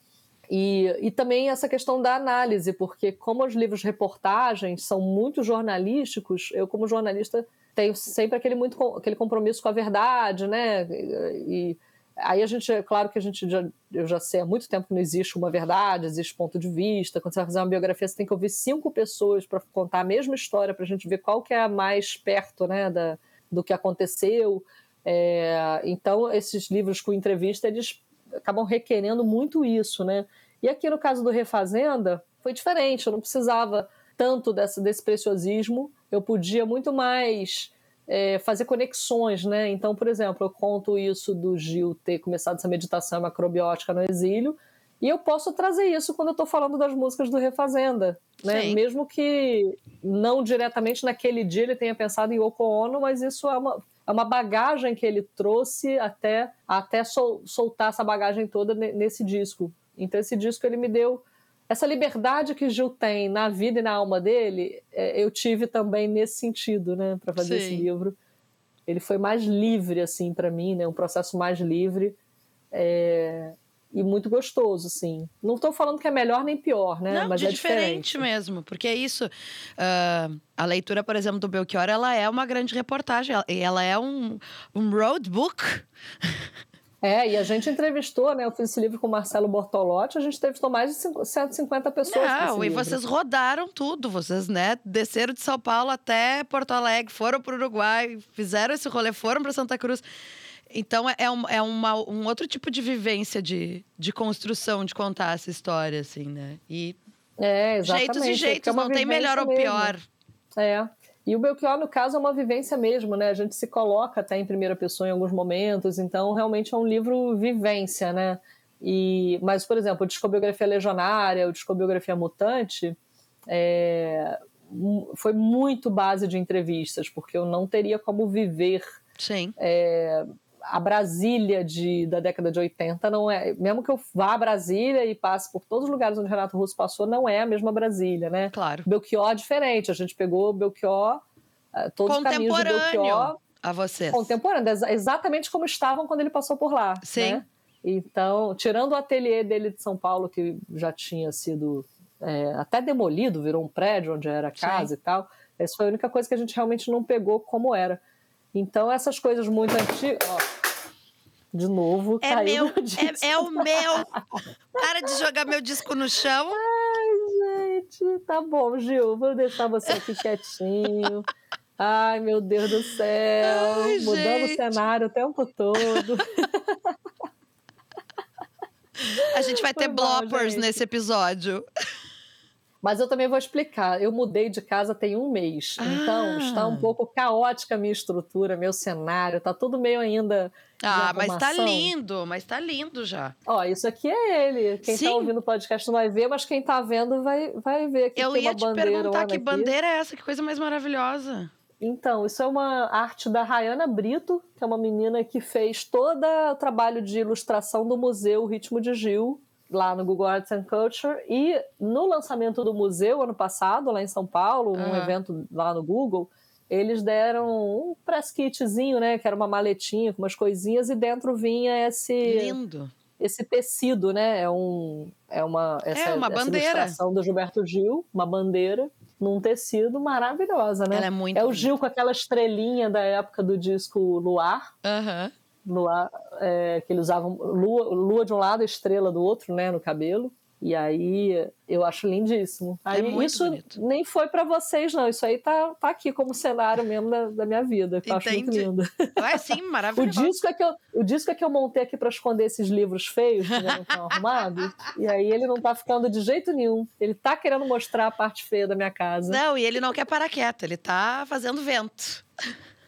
E, e também essa questão da análise, porque como os livros reportagens são muito jornalísticos, eu como jornalista tenho sempre aquele, muito, aquele compromisso com a verdade, né? E, aí a gente, é claro que a gente já, eu já sei há muito tempo que não existe uma verdade, existe ponto de vista. Quando você vai fazer uma biografia, você tem que ouvir cinco pessoas para contar a mesma história, para a gente ver qual que é a mais perto, né, da, do que aconteceu. É, então, esses livros com entrevista, eles acabam requerendo muito isso, né? E aqui no caso do Refazenda, foi diferente, eu não precisava tanto desse preciosismo, eu podia muito mais é, fazer conexões, né? Então, por exemplo, eu conto isso do Gil ter começado essa meditação macrobiótica no exílio, e eu posso trazer isso quando eu estou falando das músicas do Refazenda, né? Sim. Mesmo que não diretamente naquele dia ele tenha pensado em Yoko Ono, mas isso é uma, é uma bagagem que ele trouxe até, até sol, soltar essa bagagem toda nesse disco. Então esse disco ele me deu essa liberdade que Gil tem na vida e na alma dele, é, eu tive também nesse sentido, né, para fazer Sim. esse livro. Ele foi mais livre assim para mim, né, um processo mais livre. É, e muito gostoso, assim. Não estou falando que é melhor nem pior, né? Não, Mas é diferente. diferente mesmo, porque é isso. Uh, a leitura, por exemplo, do Belchior, ela é uma grande reportagem, ela é um, um roadbook. É, e a gente entrevistou, né? Eu fiz esse livro com o Marcelo Bortolotti, a gente entrevistou mais de 150 pessoas. Não, e livro. vocês rodaram tudo, vocês, né? Desceram de São Paulo até Porto Alegre, foram para o Uruguai, fizeram esse rolê, foram para Santa Cruz. Então é, é, um, é uma, um outro tipo de vivência de, de construção, de contar essa história, assim, né? E é, jeitos e jeitos, é não tem melhor ou pior. É. E o Belchior, no caso, é uma vivência mesmo, né? A gente se coloca até em primeira pessoa em alguns momentos, então realmente é um livro vivência, né? E, mas, por exemplo, a Discobiografia Legionária, o Discobiografia Mutante, é, foi muito base de entrevistas, porque eu não teria como viver Sim. É, a Brasília de, da década de 80 não é. Mesmo que eu vá a Brasília e passe por todos os lugares onde Renato Russo passou, não é a mesma Brasília, né? Claro. Belchior é diferente. A gente pegou Belchior, eh, todos os caminhos de Belchior. A você. Contemporâneo, exatamente como estavam quando ele passou por lá. Sim. Né? Então, tirando o ateliê dele de São Paulo, que já tinha sido é, até demolido, virou um prédio onde era casa Sim. e tal, essa foi a única coisa que a gente realmente não pegou como era. Então, essas coisas muito antigas. De novo, é meu, meu é, é, o meu. Para de jogar meu disco no chão. Ai, gente, tá bom, Gil. Vou deixar você aqui quietinho. Ai, meu Deus do céu. Ai, Mudando gente. o cenário o tempo todo. A gente vai ter bloppers nesse episódio. Mas eu também vou explicar. Eu mudei de casa tem um mês. Ah. Então está um pouco caótica a minha estrutura, meu cenário. Tá tudo meio ainda. Ah, mas tá lindo, mas tá lindo já. Ó, isso aqui é ele. Quem tá Sim. tá ouvindo o podcast não vai ver, mas quem tá vendo vai, vai ver. Que eu ia te perguntar que aqui. bandeira é essa, que coisa mais maravilhosa. Então, isso é uma arte da Rayana Brito, que é uma menina que fez todo o trabalho de ilustração do museu Ritmo de Gil, lá no Google Arts and Culture e no lançamento do museu ano passado, lá em São Paulo, uhum. um evento lá no Google, eles deram um press kitzinho, né, que era uma maletinha com umas coisinhas e dentro vinha esse lindo esse tecido, né, é um é uma essa, é uma bandeira. ilustração do Gilberto Gil, uma bandeira num tecido maravilhosa, né? Ela é muito É o Gil com aquela estrelinha da época do disco Luar. Aham. Uhum lua, é, que eles usavam lua, lua de um lado, estrela do outro, né, no cabelo. E aí eu acho lindíssimo. É aí isso bonito. nem foi para vocês, não. Isso aí tá, tá aqui como cenário mesmo da, da minha vida. Que eu acho muito lindo. É sim, maravilhoso. o, disco é que eu, o disco é que eu montei aqui para esconder esses livros feios que não estão arrumados. E aí ele não tá ficando de jeito nenhum. Ele tá querendo mostrar a parte feia da minha casa. Não, e ele não quer parar quieto, ele tá fazendo vento.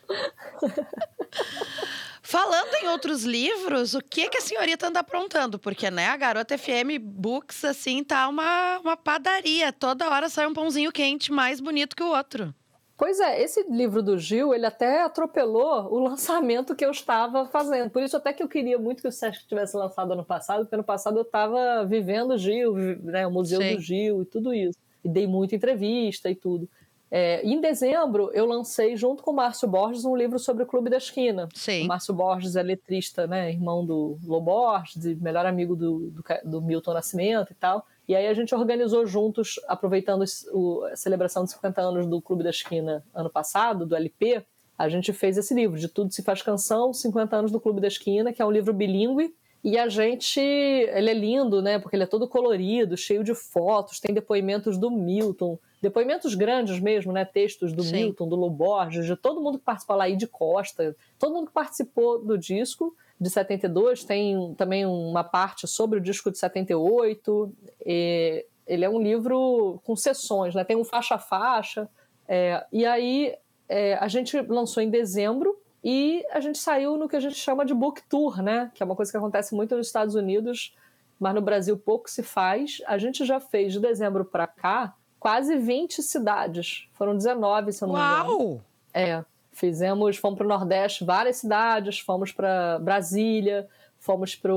Falando em outros livros, o que, que a senhorita anda aprontando? Porque, né, a Garota FM Books, assim, tá uma, uma padaria. Toda hora sai um pãozinho quente mais bonito que o outro. Pois é, esse livro do Gil, ele até atropelou o lançamento que eu estava fazendo. Por isso até que eu queria muito que o Sesc tivesse lançado ano passado, porque ano passado eu estava vivendo o Gil, né, o Museu Sim. do Gil e tudo isso. E dei muita entrevista e tudo. É, em dezembro, eu lancei, junto com o Márcio Borges, um livro sobre o Clube da Esquina. Sim. O Márcio Borges é letrista, né? Irmão do Lô Borges, melhor amigo do, do, do, Milton Nascimento e tal. E aí a gente organizou juntos, aproveitando o, a celebração de 50 anos do Clube da Esquina ano passado, do LP, a gente fez esse livro, De Tudo Se Faz Canção, 50 anos do Clube da Esquina, que é um livro bilíngue, e a gente, ele é lindo, né? Porque ele é todo colorido, cheio de fotos, tem depoimentos do Milton, depoimentos grandes mesmo, né? Textos do Sim. Milton, do Loborges, de todo mundo que participou lá, de Costa, todo mundo que participou do disco de 72. Tem também uma parte sobre o disco de 78. E ele é um livro com sessões, né? Tem um faixa a faixa. É, e aí é, a gente lançou em dezembro e a gente saiu no que a gente chama de book tour, né? Que é uma coisa que acontece muito nos Estados Unidos, mas no Brasil pouco se faz. A gente já fez de dezembro para cá quase 20 cidades. Foram 19, se eu não me engano. Uau! É. Fizemos, fomos para o Nordeste, várias cidades, fomos para Brasília, fomos para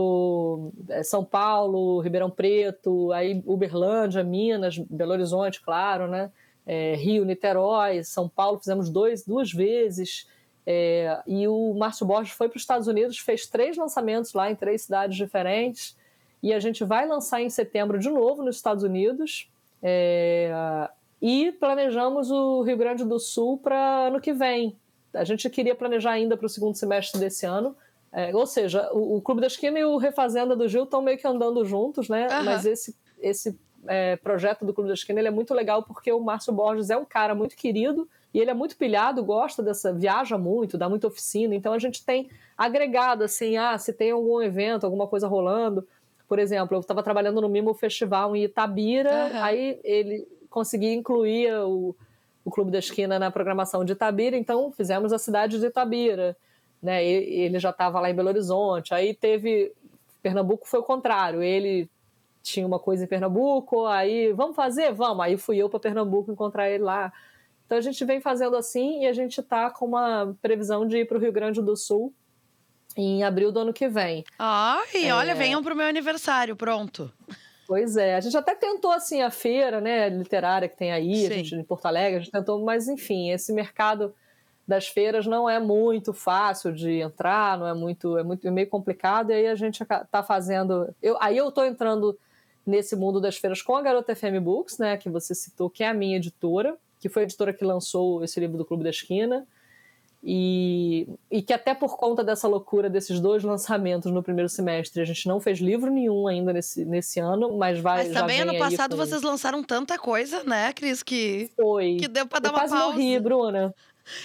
é, São Paulo, Ribeirão Preto, aí Uberlândia, Minas, Belo Horizonte, claro, né? É, Rio, Niterói, São Paulo, fizemos dois, duas vezes. É, e o Márcio Borges foi para os Estados Unidos, fez três lançamentos lá em três cidades diferentes. E a gente vai lançar em setembro de novo nos Estados Unidos. É, e planejamos o Rio Grande do Sul para ano que vem. A gente queria planejar ainda para o segundo semestre desse ano. É, ou seja, o, o, Clube da Esquina e o Refazenda do Gil estão meio que andando juntos, né? Uhum. Mas esse, esse é, projeto do Clube da Esquina ele é muito legal porque o Márcio Borges é um cara muito querido e ele é muito pilhado, gosta dessa, viaja muito, dá muita oficina, então a gente tem agregado assim, ah, se tem algum evento, alguma coisa rolando. Por exemplo, eu estava trabalhando no Mimo Festival em Itabira, uhum. aí ele conseguia incluir o, o Clube da Esquina na programação de Itabira, então fizemos a cidade de Itabira. Né? Ele já estava lá em Belo Horizonte. Aí teve. Pernambuco foi o contrário. Ele tinha uma coisa em Pernambuco, aí vamos fazer? Vamos. Aí fui eu para Pernambuco encontrar ele lá. Então a gente vem fazendo assim e a gente está com uma previsão de ir para o Rio Grande do Sul em abril do ano que vem. Ai, é... olha, venham para o meu aniversário, pronto. Pois é, a gente até tentou assim a feira, né, literária que tem aí, Sim. a gente em Porto Alegre, a gente tentou, mas enfim, esse mercado das feiras não é muito fácil de entrar, não é muito, é muito é meio complicado, e aí a gente está fazendo, eu, aí eu estou entrando nesse mundo das feiras com a Garota FM Books, né, que você citou, que é a minha editora, que foi a editora que lançou esse livro do Clube da Esquina. E, e que até por conta dessa loucura desses dois lançamentos no primeiro semestre, a gente não fez livro nenhum ainda nesse, nesse ano, mas vai. Mas também ano passado com... vocês lançaram tanta coisa, né, Cris? Que, foi. que deu pra dar eu uma quase pausa. Morri, Bruna.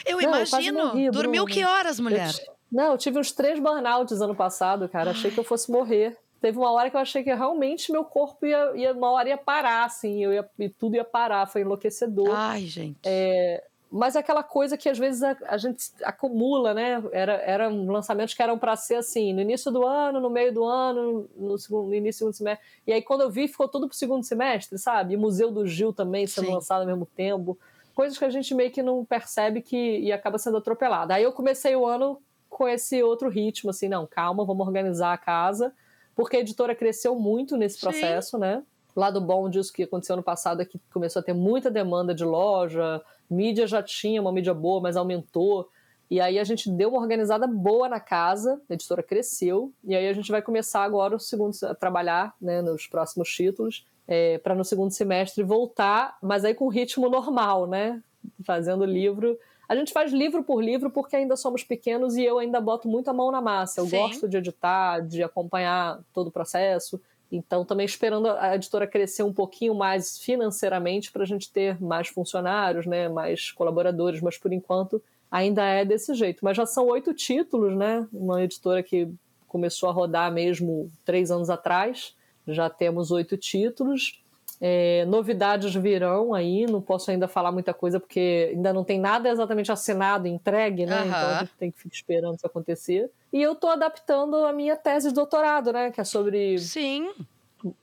Eu não, imagino. Eu morri, Dormiu Bruna. que horas, mulher? Eu, não, eu tive uns três burnouts ano passado, cara. Achei que eu fosse morrer teve uma hora que eu achei que realmente meu corpo ia, ia uma hora ia parar, assim, eu ia, e tudo ia parar, foi enlouquecedor. Ai, gente. É, mas é aquela coisa que às vezes a, a gente acumula, né? Era, eram lançamentos que eram para ser assim, no início do ano, no meio do ano, no, segundo, no início do segundo semestre. E aí quando eu vi, ficou tudo pro segundo semestre, sabe? E Museu do Gil também sendo Sim. lançado ao mesmo tempo. Coisas que a gente meio que não percebe que e acaba sendo atropelada. Aí eu comecei o ano com esse outro ritmo, assim, não, calma, vamos organizar a casa porque a editora cresceu muito nesse processo, Sim. né? Lado bom disso que aconteceu no passado é que começou a ter muita demanda de loja, mídia já tinha uma mídia boa, mas aumentou. E aí a gente deu uma organizada boa na casa, a editora cresceu, e aí a gente vai começar agora o segundo a trabalhar né, nos próximos títulos, é, para no segundo semestre voltar, mas aí com ritmo normal, né? Fazendo livro a gente faz livro por livro porque ainda somos pequenos e eu ainda boto muito a mão na massa. Eu Sim. gosto de editar, de acompanhar todo o processo. Então, também esperando a editora crescer um pouquinho mais financeiramente para a gente ter mais funcionários, né, mais colaboradores, mas por enquanto ainda é desse jeito. Mas já são oito títulos, né? Uma editora que começou a rodar mesmo três anos atrás. Já temos oito títulos. É, novidades virão aí, não posso ainda falar muita coisa porque ainda não tem nada exatamente assinado, entregue, né? Uhum. Então a gente tem que ficar esperando isso acontecer. E eu estou adaptando a minha tese de doutorado, né? Que é sobre Sim.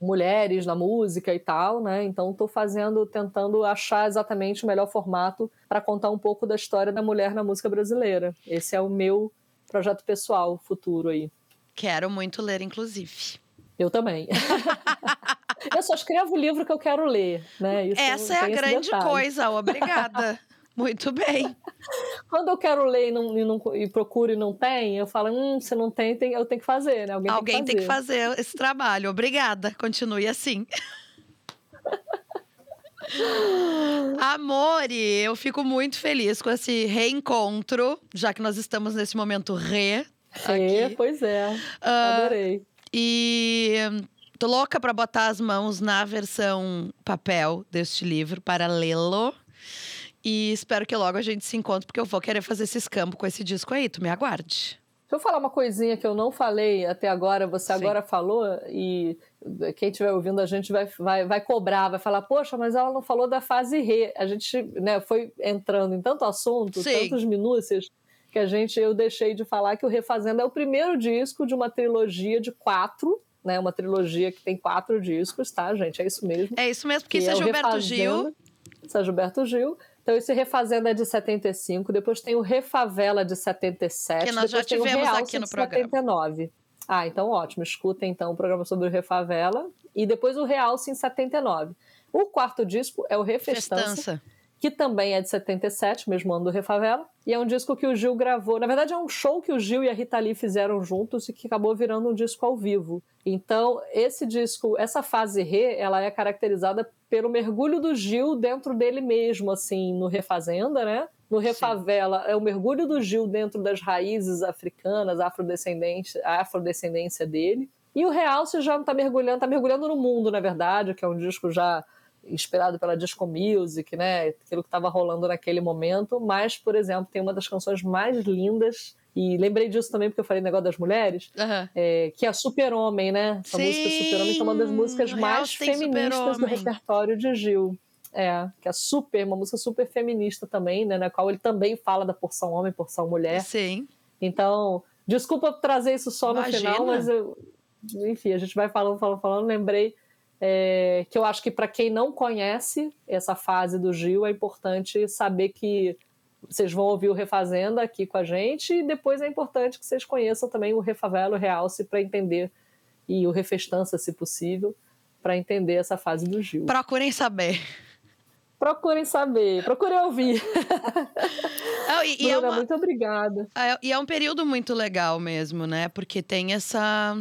mulheres na música e tal, né? Então estou fazendo, tentando achar exatamente o melhor formato para contar um pouco da história da mulher na música brasileira. Esse é o meu projeto pessoal futuro aí. Quero muito ler, inclusive. Eu também. eu só escrevo o livro que eu quero ler, né? Isso Essa é a grande detalhe. coisa, obrigada. Muito bem. Quando eu quero ler e, não, e, não, e, procuro e não tem, eu falo, hum, se não tem, tem eu tenho que fazer, né? Alguém, Alguém tem, que fazer. tem que fazer esse trabalho. Obrigada. Continue assim. Amore, eu fico muito feliz com esse reencontro, já que nós estamos nesse momento re. Re, aqui. pois é. Uh, Adorei. E tô louca para botar as mãos na versão papel deste livro para lê-lo. E espero que logo a gente se encontre, porque eu vou querer fazer esse escampo com esse disco aí. Tu me aguarde. Deixa eu falar uma coisinha que eu não falei até agora, você Sim. agora falou, e quem estiver ouvindo a gente vai, vai, vai cobrar, vai falar, poxa, mas ela não falou da fase re. A gente né, foi entrando em tanto assunto, Sim. tantas minúcias, que a gente eu deixei de falar que o Refazenda é o primeiro disco de uma trilogia de quatro, né? Uma trilogia que tem quatro discos, tá, gente? É isso mesmo. É isso mesmo, porque isso é, é Gilberto Gil. Isso é Gilberto Gil. Então, esse Refazenda é de 75, depois tem o Refavela de 77, que nós já tivemos tem o Realce aqui no de programa. 79. Ah, então ótimo. Escutem então o programa sobre o Refavela e depois o Realce em 79. O quarto disco é o Refestança, Festança. Que também é de 77, mesmo ano do Refavela, e é um disco que o Gil gravou. Na verdade, é um show que o Gil e a Rita Lee fizeram juntos e que acabou virando um disco ao vivo. Então, esse disco, essa fase Re, ela é caracterizada pelo mergulho do Gil dentro dele mesmo, assim, no Refazenda, né? No Refavela, Sim. é o mergulho do Gil dentro das raízes africanas, afrodescendência, a afrodescendência dele. E o Realce já não está mergulhando, está mergulhando no mundo, na verdade, que é um disco já inspirado pela disco music, né? Aquilo que estava rolando naquele momento. Mas, por exemplo, tem uma das canções mais lindas e lembrei disso também porque eu falei negócio das mulheres, uhum. é, que é Super-Homem, né? Essa Sim, música Super-Homem que é uma das músicas mais feministas do repertório de Gil. É, que é super, uma música super feminista também, né? Na qual ele também fala da porção homem, porção mulher. Sim. Então, desculpa trazer isso só no Imagina. final, mas eu, enfim, a gente vai falando, falando, falando. Lembrei é, que eu acho que para quem não conhece essa fase do Gil, é importante saber que vocês vão ouvir o Refazenda aqui com a gente e depois é importante que vocês conheçam também o Refavelo o Realce para entender e o Refestança, se possível, para entender essa fase do Gil. Procurem saber. Procurem saber, procurem ouvir. Não, e, e é uma, muito obrigada. É, e é um período muito legal mesmo, né? Porque tem essa,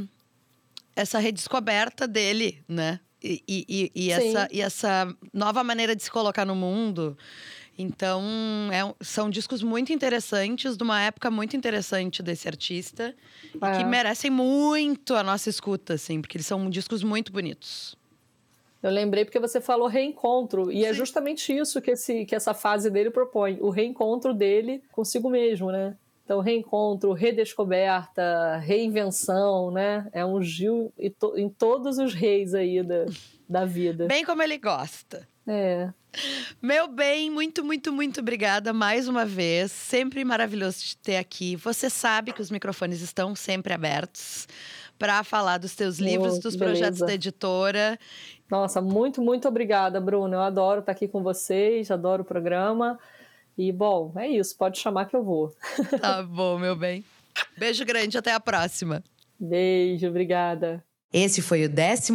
essa redescoberta dele, né? E, e, e, essa, e essa nova maneira de se colocar no mundo. Então, é, são discos muito interessantes, de uma época muito interessante desse artista, é. que merecem muito a nossa escuta, assim, porque eles são discos muito bonitos. Eu lembrei porque você falou reencontro, e é Sim. é justamente isso que, esse, que essa fase dele propõe: o reencontro dele consigo mesmo, né? Então, reencontro, redescoberta, reinvenção, né? É um Gil em todos os reis aí da, da vida. Bem como ele gosta. É. Meu bem, muito, muito, muito obrigada mais uma vez. Sempre maravilhoso te ter aqui. Você sabe que os microfones estão sempre abertos para falar dos teus livros, oh, dos beleza. projetos da editora. Nossa, muito, muito obrigada, Bruno. Eu adoro estar aqui com vocês, adoro o programa. E, bom, é isso. Pode chamar que eu vou. Tá bom, meu bem. Beijo grande, até a próxima. Beijo, obrigada. Esse foi o 14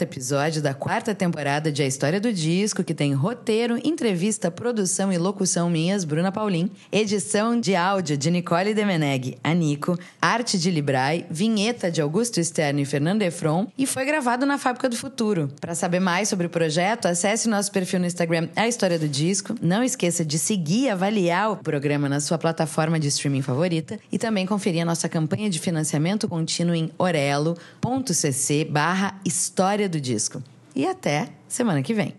episódio da quarta temporada de A História do Disco, que tem roteiro, entrevista, produção e locução minhas, Bruna Paulin, edição de áudio de Nicole Demeneg, a Nico, arte de Librai, vinheta de Augusto Stern e Fernando Efron e foi gravado na Fábrica do Futuro. Para saber mais sobre o projeto, acesse nosso perfil no Instagram A História do Disco. Não esqueça de seguir e avaliar o programa na sua plataforma de streaming favorita e também conferir a nossa campanha de financiamento contínuo em orelo.cc barra História do Disco. E até semana que vem.